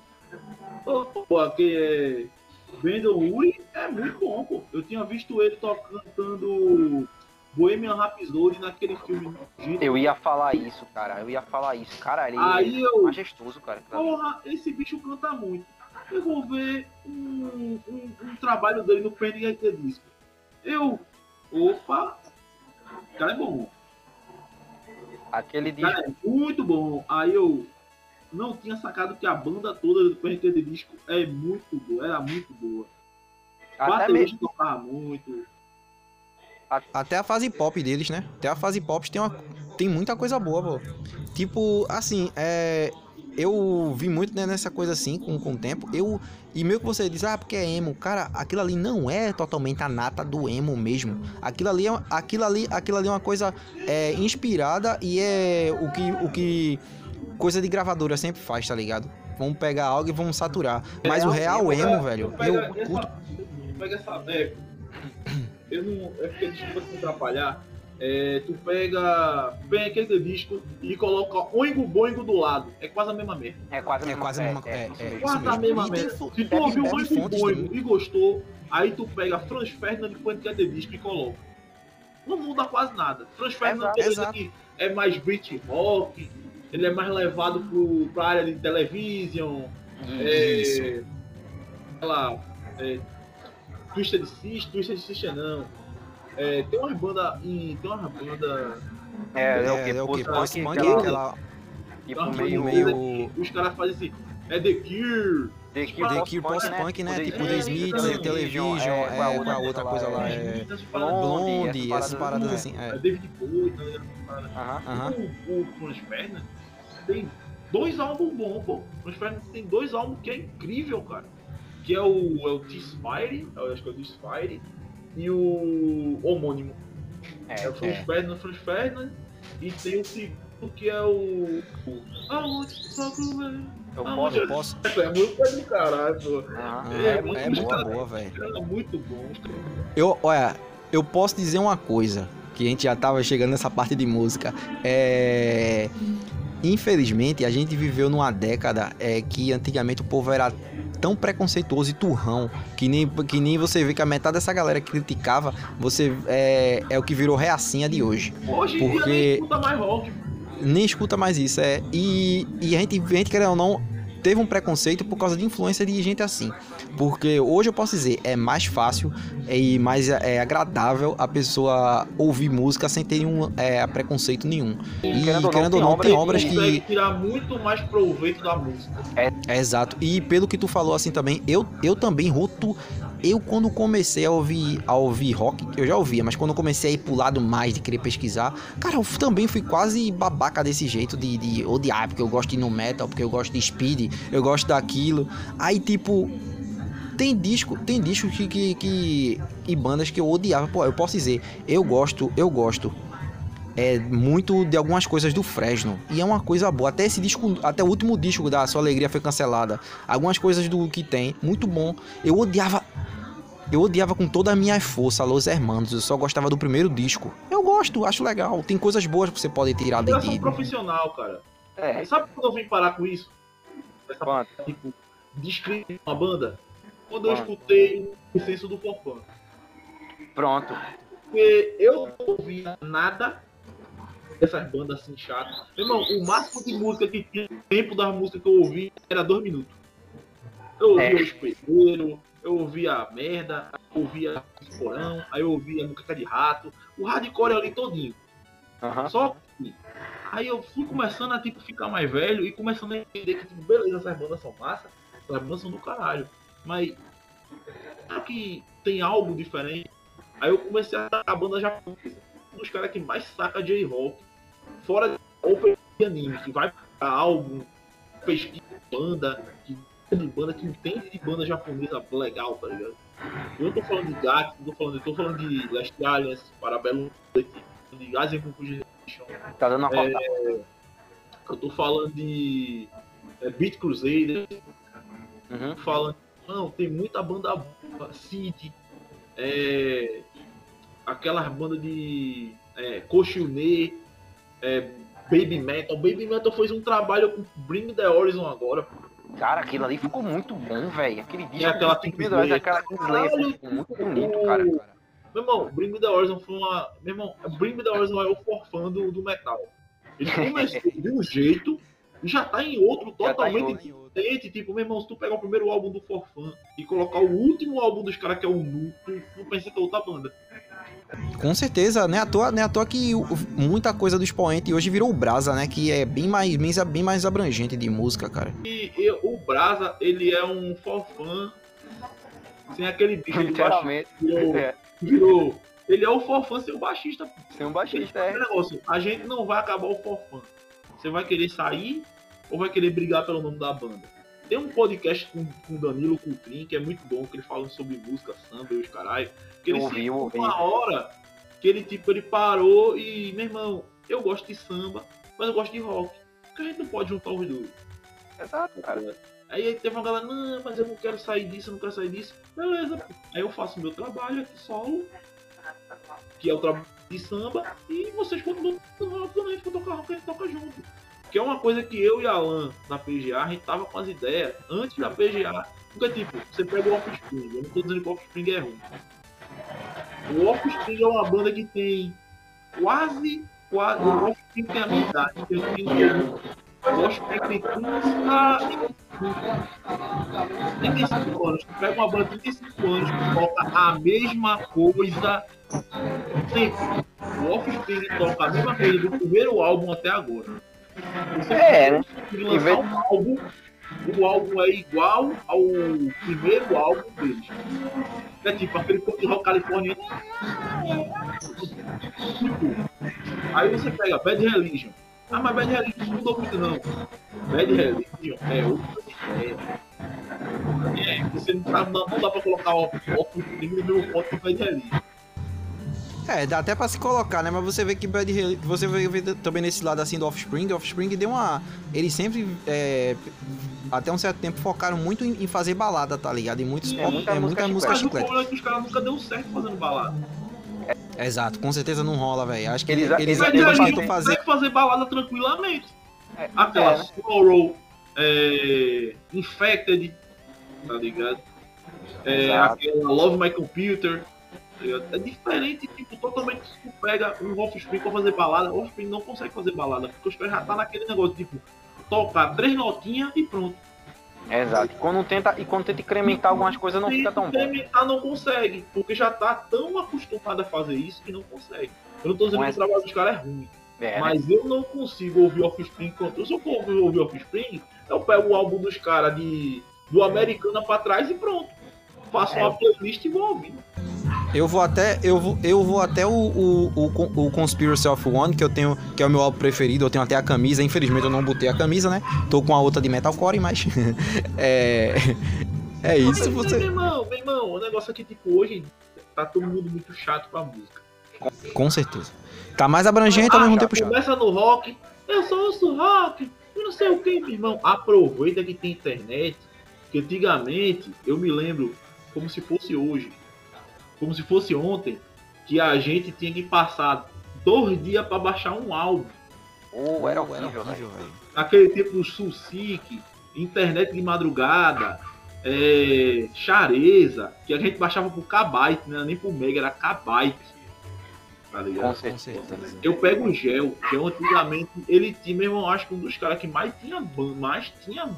Pô, que é. Brandon Uri é muito bom, pô. Eu tinha visto ele tocando cantando Bohemian Rhapsody naquele filme. Eu ia falar isso, cara. Eu ia falar isso. Cara, ele Aí é eu, majestoso, cara. porra, esse bicho canta muito. Eu vou ver um, um, um trabalho dele no Panic! at Disco. Eu, opa, o cara é bom. Aquele disco. Cara, é muito bom. Aí eu não tinha sacado que a banda toda do PRT de disco é muito boa, era muito boa. Até mesmo. tocava muito. Até a fase pop deles, né? Até a fase pop tem, uma, tem muita coisa boa, pô. Tipo, assim, é. Eu vi muito né, nessa coisa assim, com, com o tempo. Eu. E meio que você diz, ah, porque é emo. Cara, aquilo ali não é totalmente a nata do emo mesmo. Aquilo ali é, uma- aquilo ali, aquilo ali é uma coisa é, inspirada e é o que, o que coisa de gravadora sempre faz, tá ligado? Vamos pegar algo e vamos saturar. Mas o real emo, velho, Tu pega eu curto. essa, pega essa. É, eu não. É porque desculpa se me atrapalhar. É, tu pega. Pega aquele disco e coloca Oingo Boingo do lado. É quase a mesma merda. É quase a É mesma quase a mesma é, é, é, Quase a mesma E merda. fu- Se tu ouviu Oingo Boingo e gostou, aí tu pega Franz Ferdinand at the Disco e coloca. Não muda quase nada. Franz Ferdinand é mais beat rock, ele é mais levado pro, pra área de television, é, Isso. sei lá, é, Twisted Sister, Twisted Sister não. É, tem umas bandas em. Tem umas bandas. É, é, o que? É, é o que? Post-punk, aquela- aquela. Tipo, meio. meio- que Os caras fazem assim. É The Cure. The The Cure post-punk, né? Tipo The Smiths, The The Television, é, qual a outra coisa lá? é- É essas paradas. Blonde, Blonde, essas paradas assim. É É. David Bowie, paradas. Aham. Aham. O, o Franz Ferdinand tem dois álbuns bons, pô. Franz Ferdinand tem dois álbuns que é incrível, cara. Que é o, é o T-Spire, acho que é o T-Spire, e o homônimo. É, É, o Franz é. Ferdinand, Franz Ferdinand, e tem o segundo que é o... o Ah, o Sacro, velho. eu Ah, posso. Eu posso. É música do caralho. Ah, É, é, muito é bom, muito cara. boa, velho. É muito bom. Eu, olha, eu posso dizer uma coisa, que a gente já tava chegando nessa parte de música. É. Infelizmente, a gente viveu numa década é, que antigamente o povo era tão preconceituoso e turrão que nem, que nem você vê que a metade dessa galera que criticava você é, é o que virou reacinha de hoje. Hoje Porque- nem escuta mais rock. Nem escuta mais isso, é. E, e a gente, a gente, querendo ou não, teve um preconceito por causa de influência de gente assim. Porque hoje eu posso dizer, é mais fácil e mais é, agradável a pessoa ouvir música sem ter um é, preconceito nenhum. E querendo ou não, tem obras consegue que. tirar muito mais proveito da música. É exato. E pelo que tu falou assim também, eu, eu também roto. Eu quando comecei a ouvir, a ouvir rock, eu já ouvia, mas quando comecei a ir pro lado mais de querer pesquisar, cara, eu também fui quase babaca desse jeito de, de odiar, porque eu gosto de no metal, porque eu gosto de speed, eu gosto daquilo. Aí tipo, tem disco, tem disco que, que, que e bandas que eu odiava. Pô, eu posso dizer, eu gosto, eu gosto é muito de algumas coisas do Fresno. E é uma coisa boa. Até esse disco, até o último disco da Sua Alegria foi cancelada. Algumas coisas do que tem, muito bom. Eu odiava. Eu odiava com toda a minha força Los Hermanos. Eu só gostava do primeiro disco. Eu gosto, acho legal. Tem coisas boas que você pode tirar Eu sou daqui. profissional, cara. É, Sabe quando eu vim parar com isso? Essa quanto? tipo, descrever uma banda? Quando eu escutei o senso do Forfã. Pronto. Porque eu não ouvia nada dessas bandas assim chatas. Meu irmão, o máximo de música que tinha, o tempo das músicas que eu ouvi era dois minutos. Eu ouvia É. o Espeteiro, eu ouvia a merda, eu ouvia o porão, aí eu ouvia a música de rato, o hardcore ali todinho. Aham. Só que aí eu fui começando a tipo, ficar mais velho e começando a entender que, tipo, beleza, essas bandas são massa, essas bandas são do caralho. Mas será que tem algo diferente? Aí eu comecei a a banda japonesa, um dos caras que mais saca J-Rock, fora de open de anime, que vai pra álbum, pesquisa de banda, que de banda que entende de banda japonesa legal, tá ligado? Eu não tô falando de Gato, não tô falando, eu tô falando de Last Alliance, Parabellum, de Asian Confusion, Tá dando uma É, cortada. eu tô falando de é, Beat Crusader, Uhum. falando, não, tem muita banda boa, City, é, aquelas bandas de é, Koshune, é, Baby Metal. Baby Metal fez um trabalho com Bring the Horizon agora. Cara, aquilo ali ficou muito bom, velho. Aquele disco. aquela do Pink Pink Floyd. aquela Kingslayer, pô, ficou muito bonito, cara. Meu irmão, Bring Me The Horizon foi uma. Meu irmão, Bring Me The Horizon é o forfã do, do metal. Ele começou de um jeito e já tá em outro Já tá em totalmente diferente. Tipo, meu irmão, se tu pegar o primeiro álbum do Forfã e colocar o último álbum dos caras, que é o Nu, tu, tu pensa que é outra banda. Com certeza, né? À toa, né? À toa que o- muita coisa do expoente hoje virou o Brasa, né? Que é bem mais, bem, bem mais abrangente de música, cara. E, e o Brasa, ele é um Forfã sem aquele bicho de baixo. Literalmente. Virou, É, virou. Ele é o Forfã sem o baixista. sem um baixista, é. negócio, a gente não vai acabar o forfã. Você vai querer sair ou vai querer brigar pelo nome da banda? Tem um podcast com com o Danilo Coutrin, que é muito bom, que ele fala sobre música, samba e os caralho. Que ele ouvi, ouvi. uma hora que ele, tipo, ele parou e, meu irmão, eu gosto de samba, mas eu gosto de rock. Porque a gente não pode juntar os dois. Exato, cara. Aí teve uma galera, não, mas eu não quero sair disso, eu não quero sair disso. Beleza, pô. Aí eu faço meu trabalho aqui solo, que é o trabalho de samba, e vocês continuam rock também, que eu tocar rock, a gente toca junto. Que é uma coisa que eu e Alan, na PGA, a gente tava com as ideias antes da PGA. Porque, tipo, você pega o Offspring, eu não tô dizendo que o Offspring é ruim. O Offspring é uma banda que tem quase, quase, o Offspring tem a minha idade, eu tenho o Offspring tem 30 35 anos. Pega uma banda de 35 anos que toca a mesma coisa sempre. O Offspring toca a mesma coisa do primeiro álbum até agora. É, né? vê- um álbum, o álbum é igual ao primeiro álbum deles. É tipo aquele pop rock californiano. Tipo, aí você pega Bad Religion. Ah, mas Bad Religion não mudou muito não. Bad Religion é outra ideia. É, você não, tá, não, dá pra colocar o Offspring no meu ponto com Bad Religion. É, dá até pra se colocar, né? Mas você vê que Bad Hel- você vê, vê também nesse lado assim do Offspring, Offspring deu uma. Eles sempre, é, até um certo tempo, focaram muito em, em fazer balada, tá ligado? E muitos, É, é, muita muita, música música Mas o chiclete. é que os caras nunca deu certo fazendo balada. Exato, com certeza não rola, velho. Acho que Eles- eles, eles- eles, tentam fazer. fazer balada tranquilamente. É, Aquela é, né? Sorrow, é, Infected, tá ligado? É, aquela Love My Computer. Tá ligado? É diferente, tipo, totalmente se tu pega um Offspring pra fazer balada, o Offspring não consegue fazer balada, porque os caras já tá naquele negócio, tipo, tocar três notinhas e pronto. Exato. Quando tenta, e quando tenta incrementar algumas coisas, não fica tão bom. incrementar não consegue, porque já tá tão acostumado a fazer isso que não consegue. Eu não tô dizendo Mas- que o trabalho dos caras é ruim. É, né? Mas eu não consigo ouvir Offspring quanto. Se eu for ouvir, ouvir Offspring, eu pego o álbum dos caras de do Americana pra trás e pronto. Faço É. uma playlist e vou ouvir. Eu vou até, eu vou, eu vou até o, o, o, o Conspiracy of One, que eu tenho, que é o meu álbum preferido, eu tenho até a camisa, infelizmente eu não botei a camisa, né? Tô com a outra de metalcore, mas é é isso, Mas, você Meu irmão, meu irmão, o negócio aqui, tipo, hoje tá todo mundo muito chato pra música. com certeza. Tá mais abrangente ao mesmo tempo chato. Começa no rock, eu só ouço rock, eu não sei o que, meu irmão. Aproveita que tem internet, que antigamente, eu me lembro, como se fosse hoje, como se fosse ontem, que a gente tinha que passar dois dias pra baixar um álbum. Oh, era horrível, velho. velho. Aquele tempo do Susic, internet de madrugada, é, Chareza, que a gente baixava por kbyte, não era nem por mega, era kbyte. Tá ligado? Com certeza. Eu pego o Gel, Gel antigamente, ele tinha, meu irmão, acho que um dos caras que mais tinha banda, mais tinha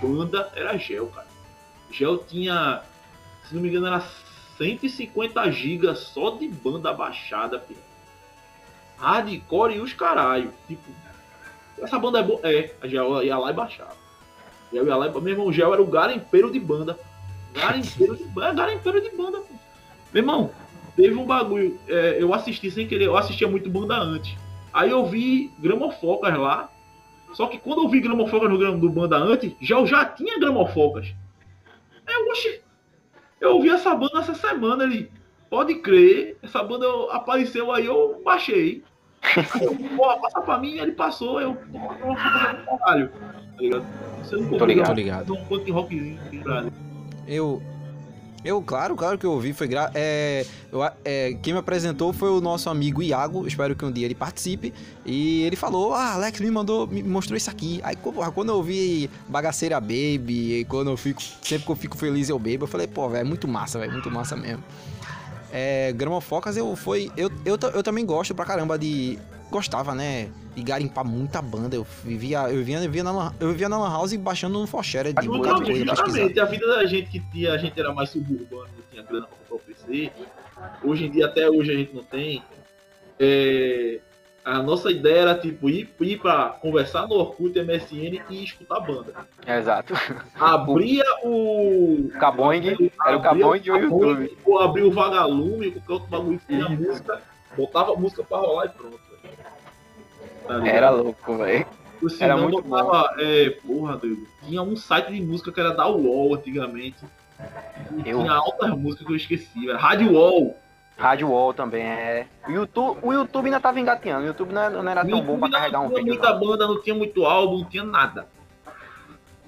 banda era Gel, cara. Gel tinha, se não me engano, era 150 gigas só de banda baixada, filho. Hardcore e os caralho. Tipo, essa banda é boa. É, a Gel ia lá e baixava. Gel ia lá e, meu irmão, Gel era o garimpeiro de banda. Garimpeiro de banda, garimpeiro de banda, pô. Meu irmão, teve um bagulho, é, eu assisti sem querer, eu assistia muito banda antes. Aí eu vi Gramofocas lá. Só que quando eu vi Gramofocas no gram- do banda antes, já eu já tinha Gramofocas. Eu, oxe, eu ouvi essa banda essa semana, ele. Pode crer, essa banda eu- apareceu aí, eu baixei. Pô, passa pra mim, ele passou, eu. é caralho. Tá ligado? Você não Tô ligado. Tô ligado. Um rockzinho. Eu. Eu, claro, claro que eu ouvi, foi gra... é, eu é, Quem me apresentou foi o nosso amigo Iago, espero que um dia ele participe. E ele falou: Ah, Alex me mandou, me mostrou isso aqui. Aí quando eu vi Bagaceira Baby, e quando eu fico. Sempre que eu fico feliz eu bebo, eu falei, pô, velho, é muito massa, velho, muito massa mesmo. É, Gramofocas eu foi. Eu, eu, ta- eu também gosto pra caramba de. Gostava, né? De garimpar muita banda. Eu vivia, eu vivia, eu vivia, na, lan- eu vivia na Lan House baixando no Forshare de muita coisa pesquisar. justamente, a vida da gente que tinha, a gente era mais suburbano, não tinha grana pra comprar o PC. Hoje em dia, até hoje a gente não tem. É, a nossa ideia era tipo ir, ir pra conversar no Orkut MSN e escutar banda. Exato. Abria o. Caboing era o Caboing e o YouTube. Ou abria o Vagalume, qualquer outro bagulho que tinha música, botava a música pra rolar e pronto. Tá? Era louco, velho. Era muito botava, é, porra, doido. Tinha um site de música que era da UOL antigamente. Eu- Tinha altas músicas que eu esqueci, velho. Rádio UOL. Rádio Wall também é. O YouTube, o YouTube ainda tava engateando. O YouTube não era, não era tão bom pra carregar um não tinha vídeo. muita banda, não tinha muito álbum, não tinha nada.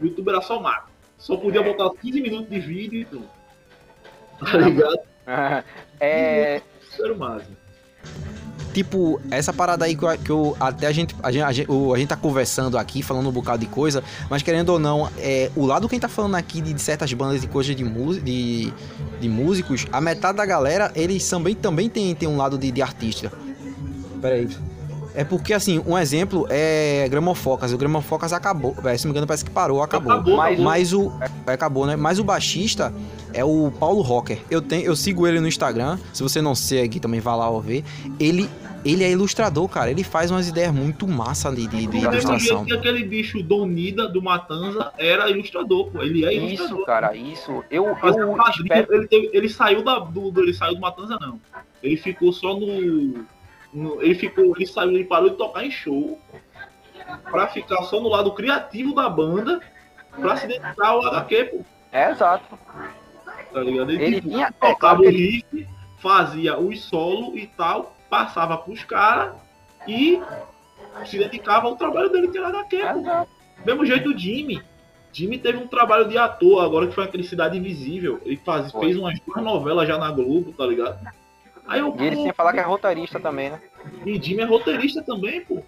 O YouTube era só mato. Só podia botar 15 minutos de vídeo e tudo. Tá ligado? É. Isso era o máximo. Tipo, essa parada aí que eu, que eu- até a gente, a gente, a gente, o- a gente tá conversando aqui, falando um bocado de coisa, mas querendo ou não, é, o lado quem tá falando aqui de, de certas bandas e coisas de, de, de músicos, a metade da galera, eles também, também tem, tem um lado de, de artista. Peraí. É porque, assim, um exemplo é Gramofocas. O Gramofocas acabou. é, Se não me engano, parece que parou, acabou. Acabou, Mas. Mas o. é, Acabou, né? Mas o baixista é o Paulo Rocker. Eu, tenho, eu sigo ele no Instagram. Se você não segue, também vai lá ver. Ele, ele é ilustrador, cara. Ele faz umas ideias muito massa de, de, de ilustração. que aquele bicho Donida do Matanza era ilustrador, pô. Ele é ilustrador. Isso, cara, isso. Eu, Mas eu o espero. ele, teve- ele saiu da, do, do- ele saiu do Matanza não. Ele ficou só no, no- ele ficou, ele saiu, ele parou de tocar em show pra ficar só no lado criativo da banda pra se dedicar ao HQ, pô, É exato. tá ligado? Ele, Ele tipo, tinha. É, tocava claro o que ele, riff, fazia os solo e tal, passava pros caras e se dedicava ao trabalho dele que era pô. Exato. Mesmo jeito o Jimmy. Jimmy teve um trabalho de ator agora que foi aquele Cidade Invisível. Ele faz, Foi. fez umas duas novelas já na Globo, tá ligado? Aí eu, E ele pô, tinha falar que é roteirista também, né? e Jimmy é roteirista também, pô.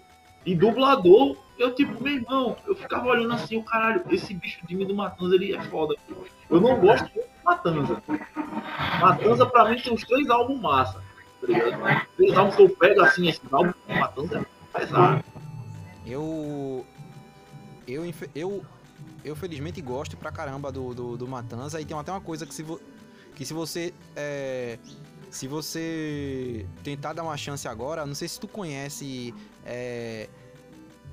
E dublador. Eu, tipo, meu irmão, eu ficava olhando assim, o caralho, esse bicho Jimmy do Matanza, ele é foda. pô. Eu não gosto muito de Matanza. Matanza, pra mim, tem uns três álbuns massa, ligado? Três álbuns que eu pego assim, esse álbum é pesado. Eu. Eu, eu, eu felizmente gosto pra caramba do, do, do Matanza. E tem até uma coisa que se, vo- que se você. é, se você tentar dar uma chance agora, não sei se tu conhece é,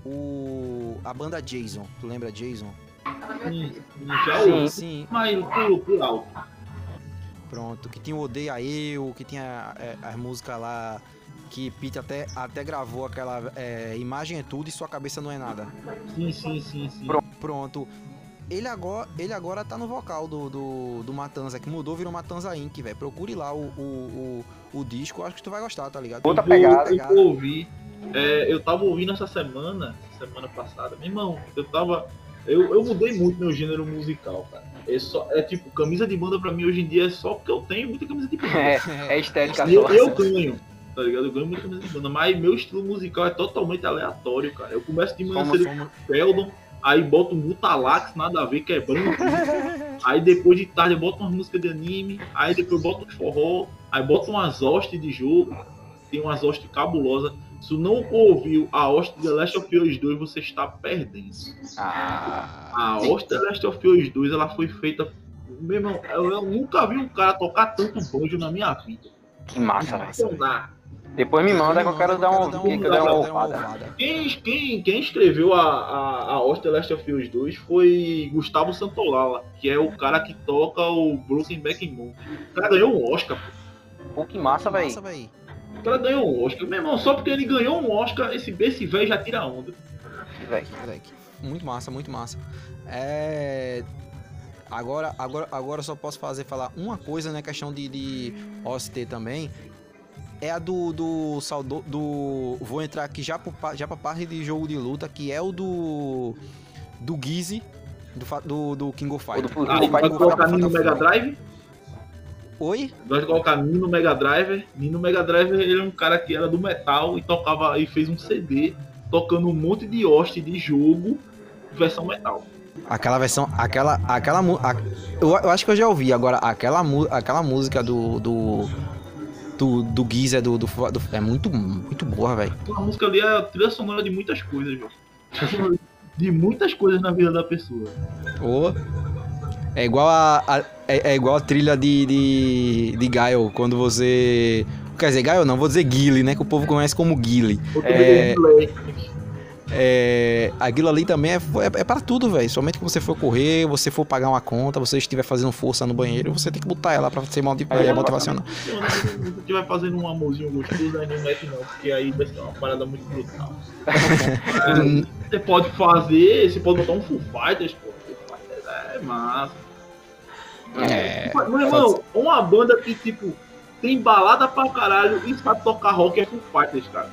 o, a banda Jason. Tu lembra Jason? Sim. ouvi, Sim, mas por, por alto. Pronto. Que tinha o Odeia Eu, que tinha é, as músicas lá. Que Pete até, até gravou aquela é, imagem é tudo e sua cabeça não é nada. Sim, sim, sim, sim. Pronto. Ele agora, ele agora tá no vocal do, do, do Matanza, que mudou, virou Matanza Inc, velho. Procure lá o, o, o, o disco, acho que tu vai gostar, tá ligado? Outra Eu pegada. Eu vou ouvir. É, eu tava ouvindo essa semana, semana passada. Meu irmão, eu tava. Eu, eu mudei muito meu gênero musical, cara. É, só, é tipo, camisa de banda pra mim hoje em dia é só porque eu tenho muita camisa de banda. É, é estética eu, só. eu ganho, tá ligado? Eu ganho muita camisa de banda. Mas meu estilo musical é totalmente aleatório, cara. Eu começo de manhã cedo com Sheldon, aí bota um Mutalax, nada a ver, quebrando. aí depois de tarde bota umas músicas de anime, aí depois bota um forró, aí bota umas hostes de jogo, tem umas hostes cabulosas. Se não ouviu a hoste de Last of Us 2, você está perdendo. Ah, A hoste de Last of Us 2, ela foi feita... Meu irmão, eu, eu nunca vi um cara tocar tanto banjo na minha vida. que massa, velho. Depois me manda que eu quero dar um, que eu quero dar uma ouvada. Quem, quem, quem escreveu a, a, a Host The Last of Us 2 foi Gustavo Santolala, que é o cara que toca o Broken Back Moon. O cara ganhou um Oscar, pô. Pô, que massa, velho. Cara ganhou um Oscar. Meu irmão, só porque ele ganhou um Oscar, esse, esse velho já tira onda. velho. Muito massa, muito massa. É. Agora, agora, agora eu só posso fazer falar uma coisa, né? Questão de, de OST também. É a do. do, saudo, do vou entrar aqui já, pro, já pra parte de jogo de luta, que é o do. Do Gizzy, do, do, do King of Fighters. do- Ah, do ele vai Fight- colocar Nino Mega Drive. Oi? Vai colocar Nino Mega Driver. Nino Mega Driver ele é um cara que era do metal e tocava e fez um CD tocando um monte de host de jogo versão metal. Aquela versão. Aquela. Aquela. a- eu, eu acho que eu já ouvi. Agora, aquela, aquela música do. Do. Do, do Gizzy é do, do, do- É muito, muito boa, velho. A música ali é a trilha sonora de muitas coisas, João. De muitas coisas na vida da pessoa. Ô. É igual a, a- é, é igual a trilha de, de, de Gaio, quando você. Quer dizer, Gaio não, vou dizer Guile, né? Que o povo conhece como Guile. É. gameplay. É, aquilo ali também é, é, é para tudo, velho. Somente que você for correr, você for pagar uma conta, você estiver fazendo força no banheiro, você tem que botar ela pra ser motiv É, é, motivacional. Se você estiver fazendo um amorzinho gostoso, aí não mete não, porque aí vai ser uma parada muito brutal. É, você pode fazer, você pode botar um Full Fighters, pô. Full Fighters é massa. É. Meu irmão, uma banda que, tipo, tem balada pra caralho e sabe tocar rock é Full Fighters, cara.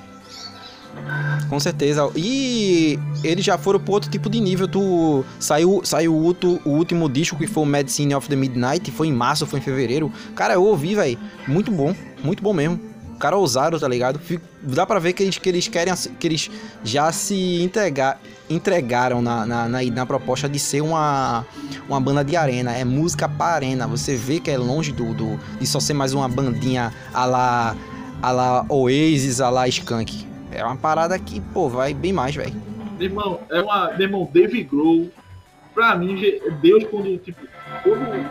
Com certeza. E eles já foram pro outro tipo de nível. Tu saiu, saiu o, ulto- o último disco que foi o Medicine of the Midnight, foi em março, foi em fevereiro. Cara, eu ouvi, velho. Muito bom, muito bom mesmo. Cara ousaram, tá ligado? Fico- Dá pra ver que eles, que eles querem, que eles já se entregar, entregaram na, na, na, na proposta de ser uma, uma banda de arena. É música pra arena. Você vê que é longe do, do de só ser mais uma bandinha a la, a Oasis, a la Skunk. É uma parada que, pô, vai bem mais, velho. Irmão, é uma. Irmão, Dave Grohl, pra mim, Deus, quando, tipo, quando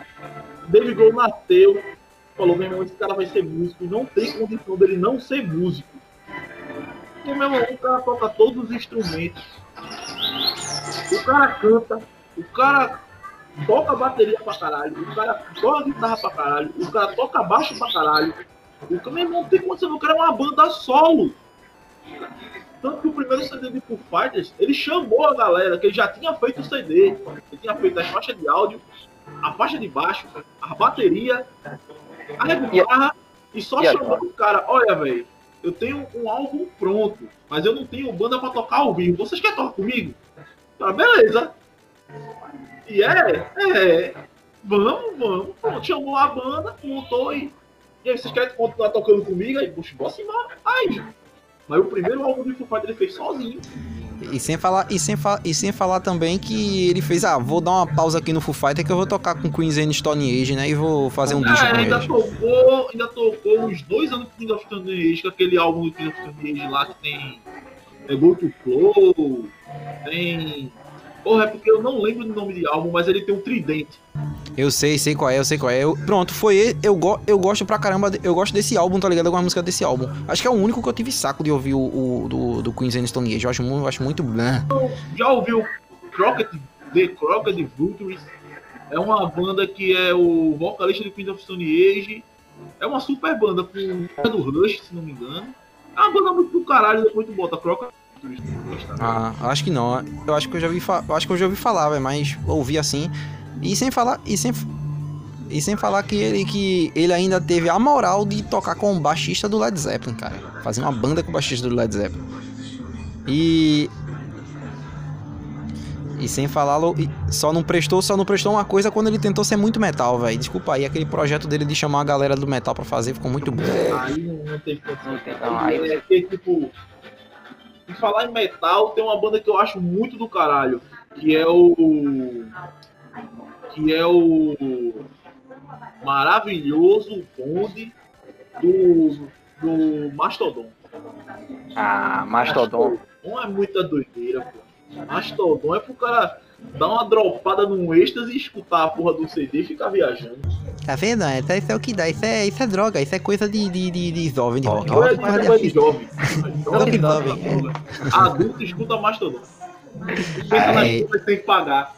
Dave Grohl nasceu, falou, meu irmão, esse cara vai ser músico, não tem condição dele não ser músico. Porque, meu irmão, o cara toca todos os instrumentos, o cara canta, o cara toca bateria pra caralho, o cara toca guitarra pra caralho, o cara toca baixo pra caralho. O cara, meu irmão, tem condição, o cara é uma banda solo. Tanto que o primeiro CD de Foo Fighters, ele chamou a galera, que ele já tinha feito o CD. Ele tinha feito as faixas de áudio, a faixa de baixo, a bateria, a guitarra, e só chamou o cara, olha, velho, eu tenho um álbum pronto, mas eu não tenho banda pra tocar ao vivo. Vocês querem tocar comigo? Tá, beleza. E é, é, vamos, vamos. Pronto, chamou a banda, montou e. E aí, vocês querem continuar tocando comigo? Aí, puxa, bora embora. Aí, mas o primeiro álbum do Foo Fighters ele fez sozinho. E sem falar, e sem, fa e sem falar também que ele fez, ah, vou dar uma pausa aqui no Foo Fighter que eu vou tocar com Queen's and Stone Age, né? E vou fazer um disco É, com ainda eles. tocou, ainda tocou uns dois anos com King of Stone Age, com aquele álbum do King of Stone Age lá que tem é, Go to Flow, tem. Porra, é porque eu não lembro do nome de álbum, mas ele tem um tridente. Eu sei, sei qual é, eu sei qual é. Eu- pronto, foi ele. Eu, go eu gosto pra caramba, eu gosto desse álbum, tá ligado? Alguma música desse álbum. Acho que é o único que eu tive saco de ouvir o, o- do, do Queen's and Stone Age. Eu acho, eu acho muito blan. Já ouviu Crockett, The Crockett Vultures? É uma banda que é o vocalista do King of Stone Age. É uma super banda com o do Rush, se não me engano. É uma banda muito do caralho, depois tu bota Crockett Ah, acho que não. Eu acho que eu já vi, fa- eu acho que eu já ouvi falar, mas ouvi assim. E sem falar, e sem e sem falar que ele que ele ainda teve a moral de tocar com o baixista do Led Zeppelin, cara. Fazer uma banda com o baixista do Led Zeppelin. E e sem falar, só não prestou, só não prestou uma coisa quando ele tentou ser muito metal, velho. Desculpa aí, aquele projeto dele de chamar a galera do metal pra fazer ficou muito bom. Aí não, teve condição. Aí é tipo, em falar em metal, tem uma banda que eu acho muito do caralho. que é o que é o maravilhoso bonde do, do Mastodon. Ah, Mastodon. Mastodon é muita doideira, pô. Mastodon é pro cara dar uma dropada num êxtase e escutar a porra do CD e ficar viajando. Tá vendo? Isso, isso é o que dá. Isso é, isso é droga. Isso é coisa de, de, de, de jovem, de rock. Não é rock não é de artista. jovem. Jovem, jovem, é. Adulto escuta Mastodon. Pensa nas Ai. coisas que tem que pagar.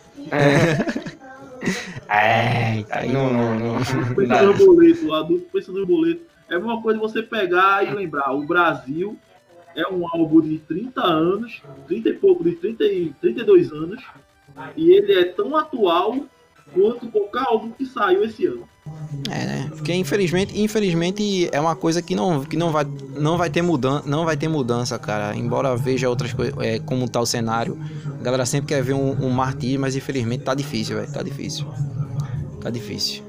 É, tá aí. Não, não, não. Pensa no boleto, o adulto pensa no boleto. É uma coisa você pegar e lembrar, o Brasil é um álbum de 30 anos, 30 e pouco, de 30 e 32 anos, e ele é tão atual quanto qualquer álbum que saiu esse ano. É, né? Porque infelizmente, infelizmente é uma coisa que não, que não vai, não vai ter mudança, não vai ter mudança, cara. Embora veja outras coisas, é, como tá o cenário, a galera sempre quer ver um, um martírio, mas infelizmente tá difícil, velho, tá difícil, tá difícil.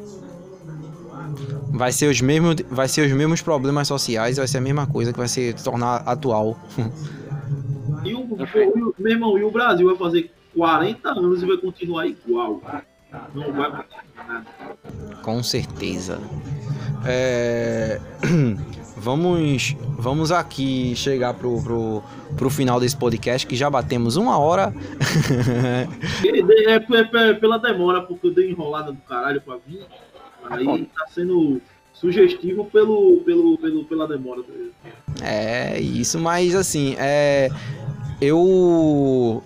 Vai ser os mesmos, vai ser os mesmos problemas sociais, vai ser a mesma coisa que vai se tornar atual. E o, o, meu irmão, e o Brasil vai fazer 40 anos e vai continuar igual. Não vai mudar nada. Com certeza. É, Vamos, vamos aqui chegar pro, pro, pro final desse podcast, que já batemos uma hora. É, é, é- é pela demora, porque eu dei enrolada do caralho pra vir. Aí tá sendo sugestivo pelo, pelo, pelo, pela demora. É isso, mas assim, é, eu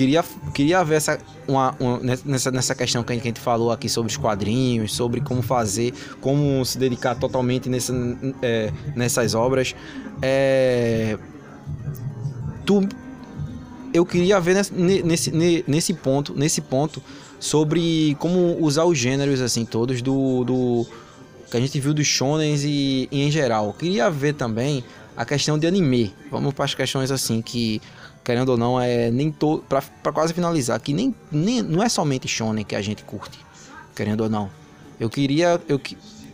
queria, queria ver essa, uma, uma- nessa, nessa questão que a gente falou aqui sobre os quadrinhos, sobre como fazer, como se dedicar totalmente nessa, é, nessas obras. É, tu, eu queria ver nesse, nesse, ne- nesse ponto, nesse ponto sobre como usar os gêneros assim todos do, do que a gente viu dos shonens e, e em geral. Queria ver também a questão de anime. Vamos para as questões assim que querendo ou não é nem todo para quase finalizar que nem, nem não é somente shonen que a gente curte, querendo ou não. Eu queria eu,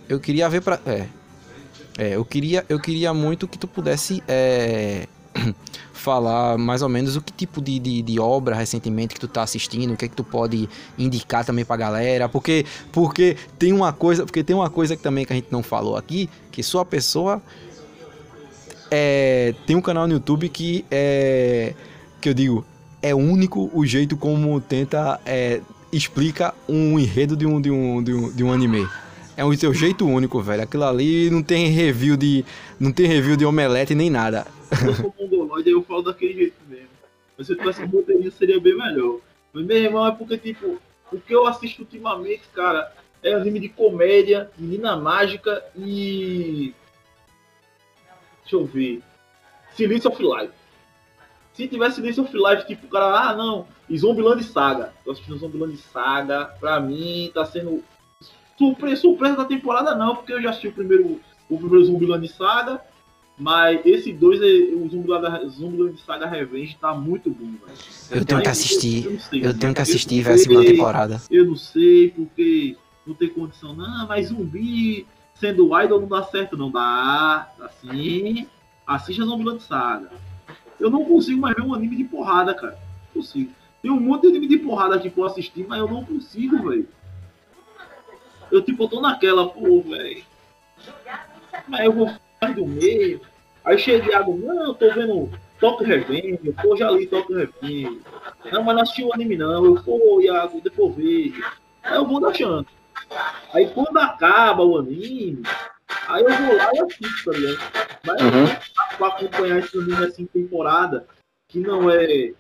eu queria ver para é, é, eu queria eu queria muito que tu pudesse é, falar mais ou menos o que tipo de, de, de obra recentemente que tu tá assistindo, o que é que tu pode indicar também pra galera, porque porque tem uma coisa, porque tem uma coisa que também que a gente não falou aqui, que sua pessoa é, tem um canal no YouTube que é que eu digo, é único o jeito como tenta é, explica um enredo de um, de um, de um, de um anime. É o seu jeito único, velho. Aquilo ali não tem review de não tem review de omelete nem nada. Eu sou mongoloide, eu falo daquele jeito mesmo. Mas se eu tivesse roteirinho seria bem melhor. Mas meu irmão é porque, tipo, o que eu assisto ultimamente, cara, é anime de comédia, menina mágica e. Deixa eu ver. Silêncio of Life. Se tivesse Silêncio of Life, tipo, o cara, ah não, e Zombieland Saga. Tô assistindo Zombieland Saga, pra mim tá sendo. Surpresa, surpresa da temporada não, porque eu já assisti o primeiro, o primeiro Zombieland Saga. Mas esse dois, é- o Zombieland Zombieland Saga Revenge tá muito bom, velho. Eu tenho que assistir. sei, Eu tenho que assistir, velho, a segunda temporada. Eu não sei, porque não tem condição. Não, mas zumbi sendo idol não dá certo, não. Dá, dá sim. Assista Zombieland Saga. Eu não consigo mais ver um anime de porrada, cara. Não consigo. Tem um monte de anime de porrada aqui pra eu assistir, mas eu não consigo, velho. Eu, tipo, eu tô naquela, pô, velho. Mas eu vou mais do meio. Aí chega Iago, não, eu tô vendo Toque Revenge, pô, já li Toque Revenge. Não, mas não assisti o anime não. Eu, pô, Iago, depois vejo. Aí eu vou deixando. Aí quando acaba o anime, aí eu vou lá e assisto, tá ligado? Mas Uhum. pra acompanhar esse anime assim, temporada, que não é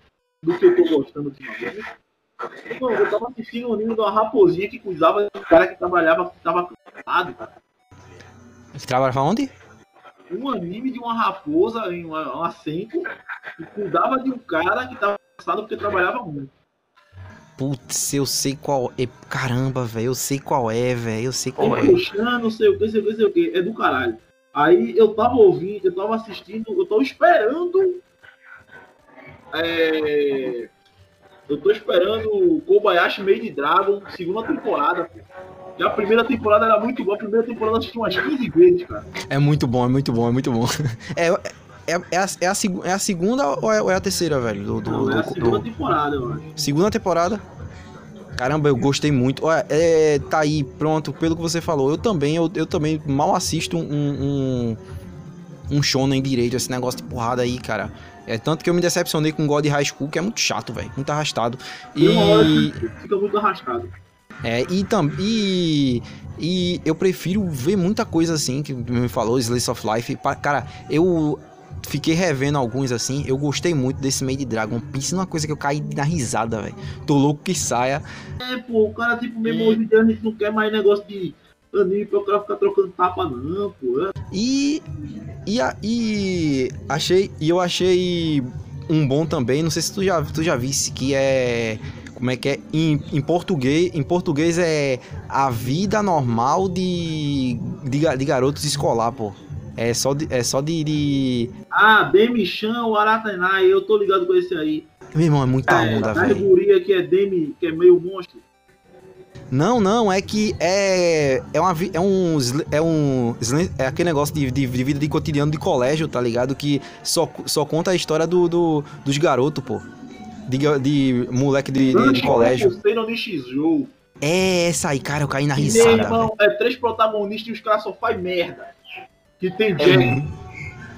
do que eu tô gostando ultimamente. Não, eu tava assistindo o anime de uma raposinha que cuidava de um cara que trabalhava, que tava cansado, cara. Você trabalha onde? um anime de uma raposa em uma, uma centro que cuidava de um cara que tava cansado porque trabalhava muito. Putz, eu sei qual é. Caramba, velho, eu sei qual é, velho. Eu sei qual é. Puxando, não sei o que, sei o que, sei o que. É do caralho. Aí eu tava ouvindo, eu tava assistindo, eu tô esperando. É, eu tô esperando o Kobayashi Made Dragon, segunda temporada. pô. E a primeira temporada era muito boa, a primeira temporada eu assisti umas 15 vezes, cara. É muito bom, é muito bom, é muito bom. É, É, é, a, é, a, é a segunda ou é, ou é a terceira, velho? Do, do- Não, é a do- segunda do- temporada, eu acho. segunda temporada. Caramba, eu gostei muito. Olha, é, tá aí, pronto, pelo que você falou. Eu também, eu, eu também mal assisto um, um, um shonen direito, esse negócio de porrada aí, cara. É tanto que eu me decepcionei com God High School, que é muito chato, velho. Muito arrastado. Hora E. fica muito arrastado. É, e, tam, e, e eu prefiro ver muita coisa assim, que me falou, Slice of Life. Cara, eu fiquei revendo alguns assim, eu gostei muito desse Made Dragon. Pense numa coisa que eu caí na risada, velho. Tô louco que saia. É, pô, o cara, tipo, mesmo hoje em dia a gente não quer mais negócio de anime pra o cara ficar trocando tapa, não, pô. É. E, e, a- e achei, e eu achei um bom também, não sei se tu já, tu já visse, que é como é que é em, em português, em português é a vida normal de de, de garotos escolar, pô. É só de, é só de, de... Ah, Demi-chan, o Aratanai, eu tô ligado com esse aí. meu irmão, é muita é, onda, da velho. guria que é Demi, que é meio monstro. Não, não, é que é é uma é um é um é aquele negócio de, de, de vida de cotidiano de colégio, tá ligado? Que só, só conta a história do, do- dos garotos, pô. De, de moleque de, de- de colégio. É essa aí, cara, eu caí na Meu risada. irmão, é três protagonistas e os caras só fazem merda. Que tem Jack. É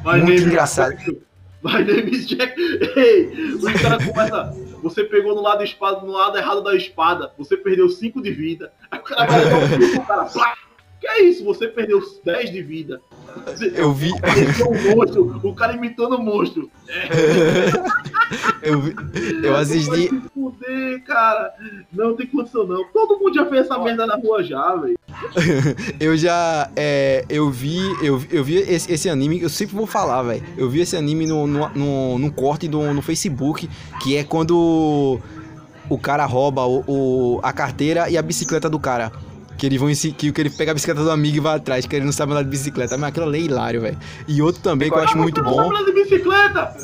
My muito engraçado. Jack. My name is Jack. Ei, os caras começam. Você pegou no lado, da espada, no lado errado da espada. Você perdeu 5 de vida. Aí o cara vai dar um tiro pro cara. Plá! Que é isso? Você perdeu 10 de vida. Você- Eu vi, um monstro. O cara imitando o monstro. eu vi, eu Vai assisti, se fuder, cara. Não tem condição, não. Todo mundo já fez essa merda na rua já, velho. eu já, é, eu vi, eu, eu vi esse, esse anime, eu sempre vou falar, velho. Eu vi esse anime no, no, no, num corte do, no Facebook, que é quando o cara rouba o, o- a carteira e a bicicleta do cara. Que ele, vão, que, que ele pega a bicicleta do amigo e vai atrás, que ele não sabe andar de bicicleta. Mas aquilo ali é hilário, velho. E outro também que eu acho muito bom. tá de bicicleta!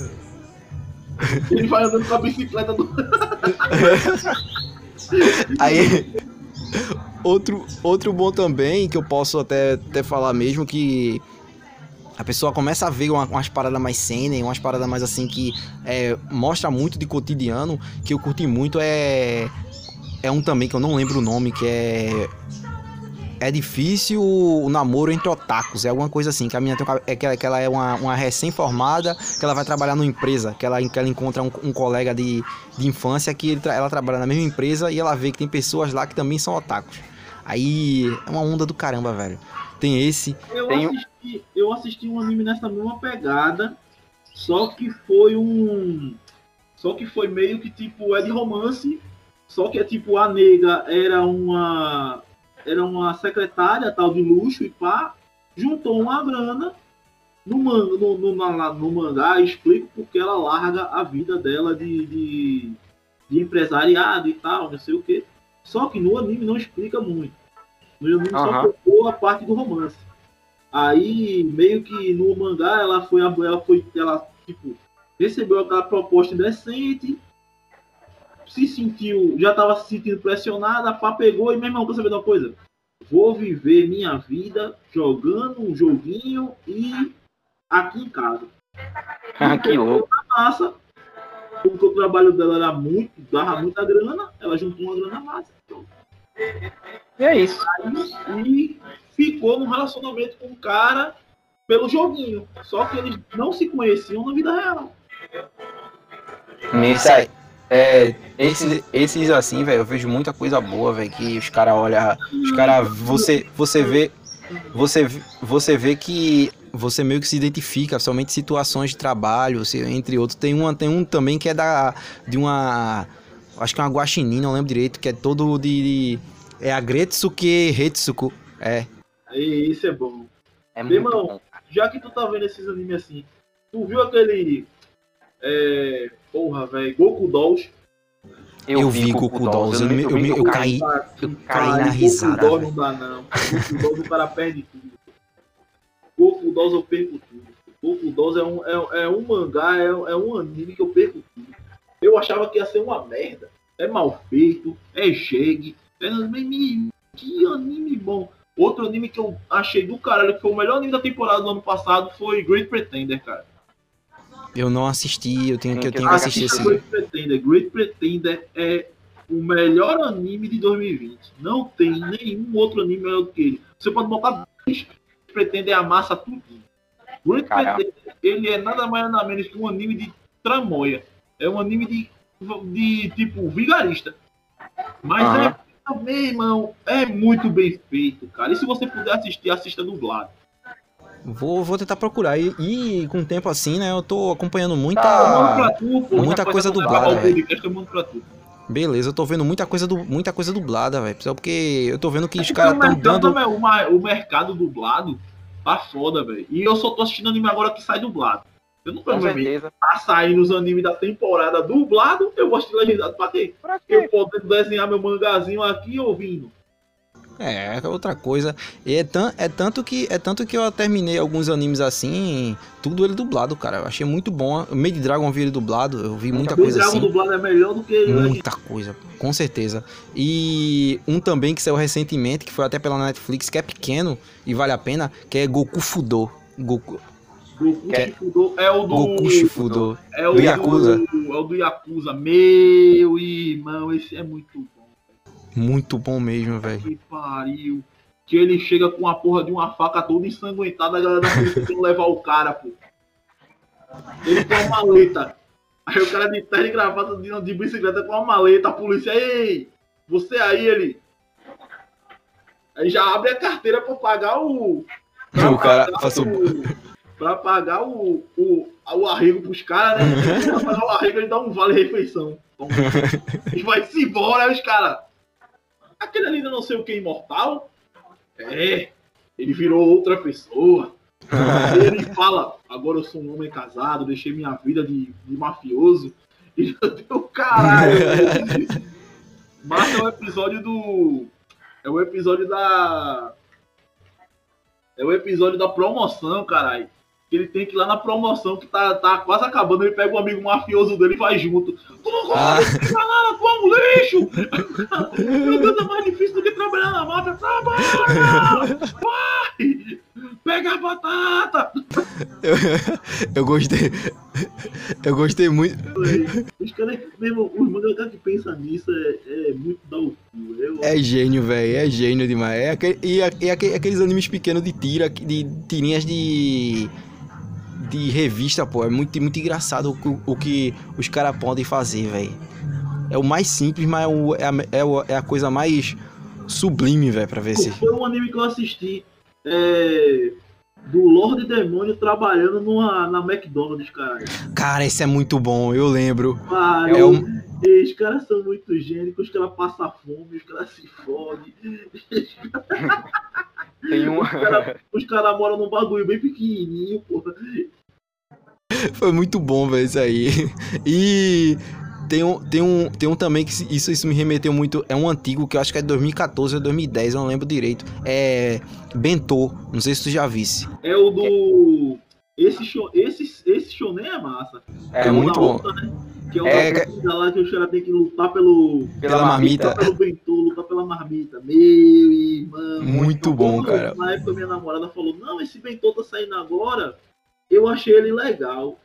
Ele vai andando com a bicicleta do. Aí, outro, outro bom também, que eu posso até, até falar mesmo, que a pessoa começa a ver uma- umas paradas mais senem, umas paradas mais assim que é, mostra muito de cotidiano, que eu curti muito, é, é um também que eu não lembro o nome, que é... É difícil o namoro entre otakus, é alguma coisa assim, que a menina tem é que ela, que ela é uma, uma recém-formada, que ela vai trabalhar numa empresa, que ela, que ela encontra um, um colega de, de infância que ele ela trabalha na mesma empresa e ela vê que tem pessoas lá que também são otakus. Aí é uma onda do caramba, velho. Tem esse. Eu, Tem assisti, eu assisti um anime nessa mesma pegada, só que foi um. Só que foi meio que tipo, é de romance, só que é tipo, a nega era uma. Era uma secretária tal de luxo e pá, juntou uma grana no, man, no, no, na- no mangá, explico porque ela larga a vida dela de, de, de empresariado e tal, não sei o que. Só que no anime não explica muito. No anime só Aham. focou a parte do romance. Aí, meio que no mangá, ela foi, ela foi, ela, tipo, recebeu aquela proposta indecente, se sentiu, já tava se sentindo pressionada, pá, pegou e, meu irmão, quer saber de uma coisa? Vou viver minha vida jogando um joguinho e aqui em casa. que louco. Massa, porque o trabalho dela era muito, dava muita grana, ela juntou uma grana massa. Então, E é isso. e ficou num relacionamento com o cara pelo joguinho. Só que eles não se conheciam na vida real. Isso aí. É, esses, esses assim, velho, eu vejo muita coisa boa, velho, que os caras olham. Os caras. Você, você vê. Você, você vê que você meio que se identifica, somente situações de trabalho, entre outros. Tem, uma, tem um também que é da. De uma. Acho que é uma guaxinim, não lembro direito, que é todo de. de- é a Gretsuke Retsuko. É. Aí, isso é bom. É Meu muito irmão, bom. Já que tu tá vendo esses animes assim, tu viu aquele. É, porra, velho, Goku Dolls? Eu vi Goku Dolls, eu me- eu eu caí- Eu caí na Goku risada. Dolls velho. não dá, não. Goku Dolls o cara perde tudo. Goku Dolls eu perco tudo. Goku Dolls é um, é, é um mangá, é, é, um anime que eu perco tudo. Eu achava que ia ser uma merda. É mal feito, é chegue, É, que anime bom. Outro anime que eu achei do caralho, que foi o melhor anime da temporada do ano passado, foi Great Pretender, cara. Eu não assisti, eu tenho que, eu tenho que ah, assistir esse. Great Pretender. Great Pretender é o melhor anime de 2020. Não tem nenhum outro anime melhor do que ele. Você pode botar 10 pretendem amassa tudo. Great Caramba. Pretender, é ele é nada mais nada menos que um anime de tramoia. É um anime de, de tipo vigarista. Mas uhum. é também, irmão, é muito bem feito, cara. E se você puder assistir, assista dublado. Vou, vou tentar procurar. E, e, com o tempo assim, né? Eu tô acompanhando muita, tá, tu, muita, muita, coisa, coisa dublada. Eu mando pra tu. Beleza, eu tô vendo muita coisa, du... muita coisa dublada, velho. Só porque eu tô vendo que os Porque caras o estão mercado, dando. meu, o ma- o mercado dublado tá foda, velho. E eu só tô assistindo anime agora que sai dublado. Eu não provavelmente certeza. tá saindo os animes da temporada dublado, eu vou assistir legendado pra quê? Pra Eu quê? podendo desenhar meu mangazinho aqui ouvindo. É, é outra coisa. E é, tan... é, tanto que, é tanto que eu terminei alguns animes assim, tudo ele dublado, cara. Eu achei muito bom. Made Dragon eu vi ele dublado, eu vi muita o coisa Dragon assim. dublado é melhor do que Muita coisa, com certeza. E um também que saiu recentemente, que foi até pela Netflix, que é pequeno e vale a pena, que é Goku Fudo. Goku, Goku é- Shifudo é o do. Goku Shifudo. é o do Yakuza. É o do Yakuza. Meu irmão, esse é muito. Muito bom mesmo, velho. Que pariu. Que ele chega com a porra de uma faca toda ensanguentada, a galera da polícia tem que levar o cara, pô. Ele com uma maleta. Aí o cara de terno e gravata de, de bicicleta com uma maleta, a polícia, ei, você aí, ele. Aí já abre a carteira pra pagar o. pra O cara pagar passou- o- Pra pagar o, o, o arrego pros caras, né? Pra pagar o arrego, ele dá um vale-refeição. E vai-se embora, os caras. Aquele ali não sei o que imortal? É, ele virou outra pessoa. Aí ele fala, agora eu sou um homem casado, deixei minha vida de, de mafioso. E eu deu caralho. Mas é o episódio do. É o episódio da. É o episódio da promoção, caralho. Que ele tem que ir lá na promoção que tá, tá quase acabando. Ele pega o amigo mafioso dele e vai junto. Tu não Ah. gosta de nada, tu é um lixo! Meu Deus, é mais difícil do que trabalhar na máfia. Trabalha! Vai! Pega a batata! Eu, eu gostei. Eu gostei muito. Os caras, mesmo, os que pensam nisso é, é muito da. Eu, É gênio, velho. É gênio demais. É aquele, e e aque- aqueles animes pequenos de tira, de tirinhas de. De revista, pô. É muito, muito engraçado o, que- o que os caras podem fazer, velho. É o mais simples, mas é, o- é a, é é a coisa mais sublime, velho, pra ver se. Foi um anime que eu assisti é, do Lorde Demônio trabalhando numa, na McDonald's, cara. Cara, esse é muito bom, eu lembro. Cara, É um- os caras são muito gênicos, os caras passam fome, os caras se fodem. Tem um. Os caras cara moram num bagulho bem pequenininho, porra. Foi muito bom, velho, isso aí. E tem um, tem um, tem um também que isso, isso me remeteu muito. É um antigo que eu acho que é de 2014 ou 2010, eu não lembro direito. É Bentô, não sei se tu já visse. É o do. Esse, show, esse, esse shonen é massa. É, É o muito da bom. né? Que é o É, da lá que os caras têm que lutar pelo. Pela marmita. Lutar pelo pela marmita. Meu irmão. Muito bom, cara. Na época minha namorada falou, não, esse bentô tá saindo agora. Eu achei ele legal.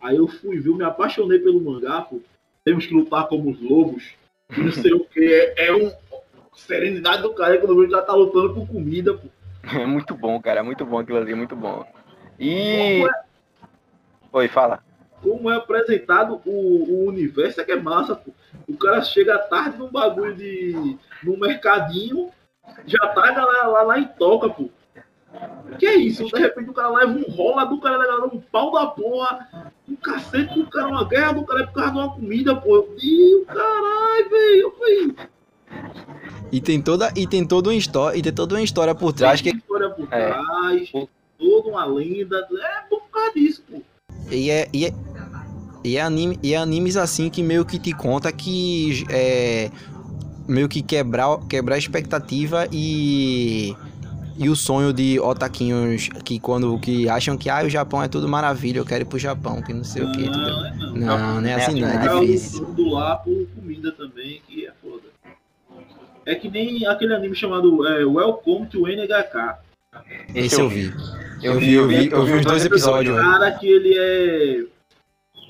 Aí eu fui eu me apaixonei pelo mangá, pô. Temos que lutar como os lobos. Não sei o que. É, é um. Serenidade do cara quando o já tá lutando por comida, pô. É muito bom, cara. É muito bom aquilo ali, muito bom. E. Oi, fala. como é apresentado o, o universo é que é massa, pô. O cara chega tarde num bagulho de. Num mercadinho, já tá a galera lá, lá em toca, pô. Que é isso? De repente o cara leva um rola do cara da galera, um pau da porra, um cacete do cara, uma guerra do cara é por causa de uma comida, pô. Ih, caralho, velho. Eu falei, E tem toda, e tem toda uma história, e tem toda uma história por trás que história por É. trás, O- toda uma lenda. É por causa disso, pô. E é, e é, e é, anime, e é animes assim que meio que te conta que é meio que quebrar, quebrar a expectativa e e o sonho de otaquinhos que quando que acham que ah, o Japão é tudo maravilha, eu quero ir pro Japão, que não sei o que. Não, é não. Não, não é assim, não, É é o difícil. do lá por comida também, que é foda. É que nem aquele anime chamado é, Welcome to NHK. Esse eu vi. Eu vi, eu vi, eu vi os dois episódios. O cara que ele é.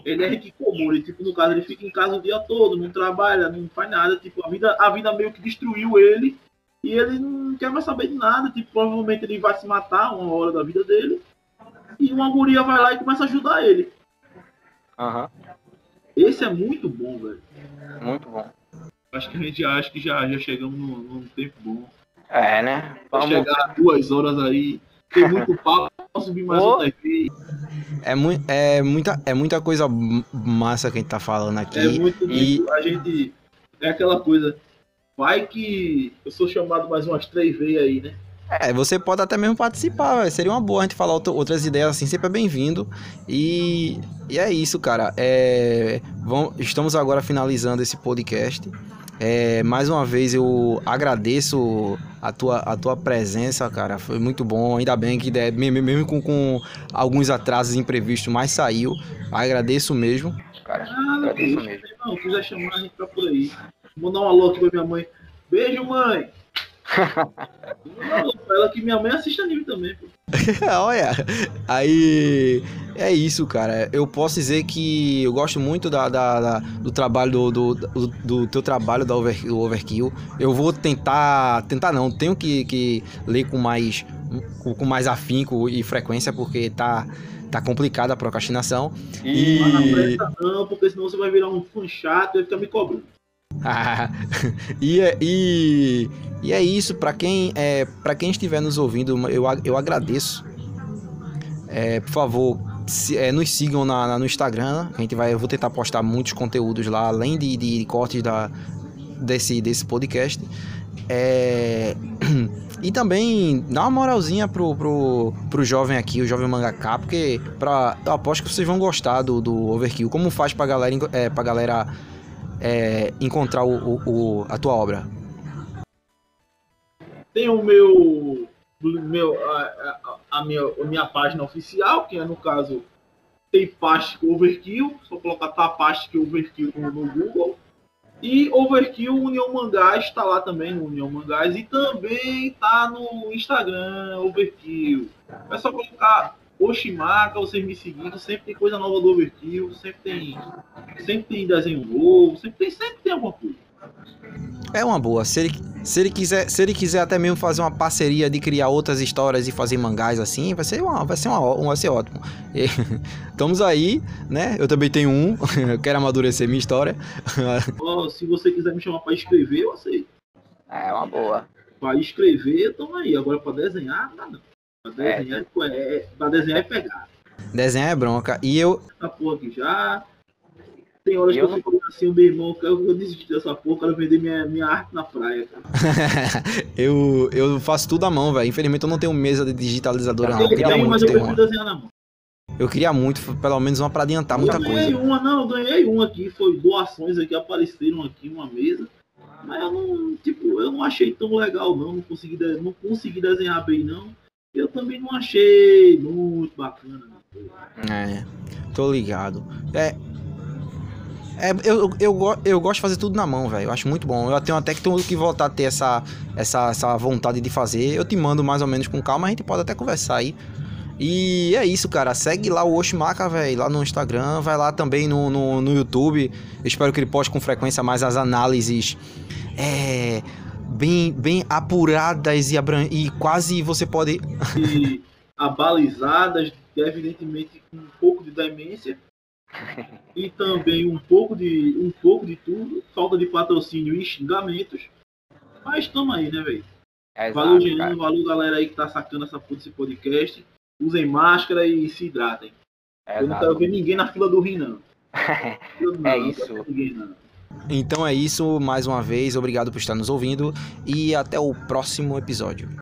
Ele é hikikomori, tipo, no caso, ele fica em casa o dia todo, não trabalha, não faz nada, tipo, a vida, a vida meio que destruiu ele e ele não quer mais saber de nada, tipo, provavelmente ele vai se matar uma hora da vida dele e uma guria vai lá e começa a ajudar ele. Aham. Esse é muito bom, velho. Muito bom. Acho que a gente acha que já, já chegamos num, num tempo bom. É, né? Vai Vamos. chegar a duas horas aí, tem muito papo, posso subir mais outra vez. É, mui- é, muita, é muita coisa massa que a gente tá falando aqui. É muito e- a gente. É aquela coisa. Vai que eu sou chamado mais umas três vezes aí, né? É, você pode até mesmo participar, velho. Seria uma boa a gente falar outra- outras ideias assim, sempre é bem-vindo. E, e é isso, cara. É, vamos, estamos agora finalizando esse podcast. É, mais uma vez eu agradeço a tua, a tua presença, cara. Foi muito bom. Ainda bem que né, me- me- mesmo com, com alguns atrasos imprevistos, mas saiu. Agradeço mesmo. Cara, Ah, agradeço mesmo. não, quiser chamar, a gente tá por aí. Vou mandar um alô aqui pra minha mãe. Beijo, mãe! Ela que minha mãe assiste anime também, pô. Olha, aí é isso, cara. Eu posso dizer que eu gosto muito da, da- da- do trabalho do, do, do- teu trabalho da over, do Overkill. Eu vou tentar, tentar não, tenho que, que ler com mais com, com mais afinco e frequência porque tá tá complicada a procrastinação. E Mas não presta não, porque senão você vai virar um fã chato e vai ficar me cobrando. e, é- e, e é isso, pra quem, é, quem estiver nos ouvindo, eu, eu agradeço. É, por favor, se- é, nos sigam na, na- no Instagram. A gente vai, eu vou tentar postar muitos conteúdos lá, além de, de cortes da, desse, desse podcast. É, e também dá uma moralzinha pro, pro, pro jovem aqui, o jovem mangaká, porque pra, eu aposto que vocês vão gostar do, do Overkill. Como faz pra galera, é, pra galera é, encontrar o, o- o- a tua obra? Tem o meu. meu a, a, a minha, a minha página oficial, que é no caso tem Pastic Overkill, só colocar tá Pastic Overkill no, no Google. E Overkill União Mangás está lá também no União Mangás e também tá no Instagram Overkill. É só colocar Oshimaka, vocês me seguindo, sempre tem coisa nova do Overkill, sempre tem sempre tem desenho novo, sempre tem, sempre tem alguma coisa. É uma boa. Se ele, se ele quiser, se ele quiser até mesmo fazer uma parceria de criar outras histórias e fazer mangás assim, vai ser uma, vai ser uma, vai ser ótimo. E, estamos aí, né? Eu também tenho um, eu quero amadurecer minha história. Ó, se você quiser me chamar para escrever, eu aceito. é uma boa. Pra escrever, tamo aí. Agora pra desenhar, não. Pra É. desenhar é, é, pra desenhar é pegar. Desenhar é bronca. E eu, Essa porra aqui já. Tem horas E que eu eu fico assim, meu irmão, eu, eu desisti dessa porra, quero vender minha, minha arte na praia, cara. eu, eu faço tudo à mão, velho. Infelizmente eu não tenho mesa de digitalizadora, não. Eu Eu queria muito eu ter uma. desenhar na mão. Eu queria muito, pelo menos uma pra adiantar muita eu ganhei coisa. uma, não, eu ganhei uma aqui, foi doações aqui, apareceram aqui, uma mesa. Mas eu não, tipo, eu não achei tão legal não, não consegui, não consegui desenhar bem não. Eu também não achei muito bacana. É, tô ligado. É. É, eu, eu, eu gosto de fazer tudo na mão, velho. Eu acho muito bom. Eu tenho até que, tenho que voltar a ter essa, essa, essa vontade de fazer. Eu te mando mais ou menos com calma, a gente pode até conversar aí. E é isso, cara. Segue lá o Oshimaka, velho, lá no Instagram. Vai lá também no, no, no YouTube. Eu espero que ele poste com frequência mais as análises. É. Bem, bem apuradas e, abran e quase você pode e abalizadas, evidentemente com um pouco de demência e também um pouco de um pouco de tudo, falta de patrocínio e xingamentos. Mas estamos aí, né, velho? É Valeu. Jean, valeu, galera aí que tá sacando essa porra desse podcast. Usem máscara e se hidratem. É Eu não exato. quero ver ninguém na fila do rim, não. Eu não, É não isso. quero ver Ninguém, não. Então é isso, mais uma vez, obrigado por estar nos ouvindo e até o próximo episódio.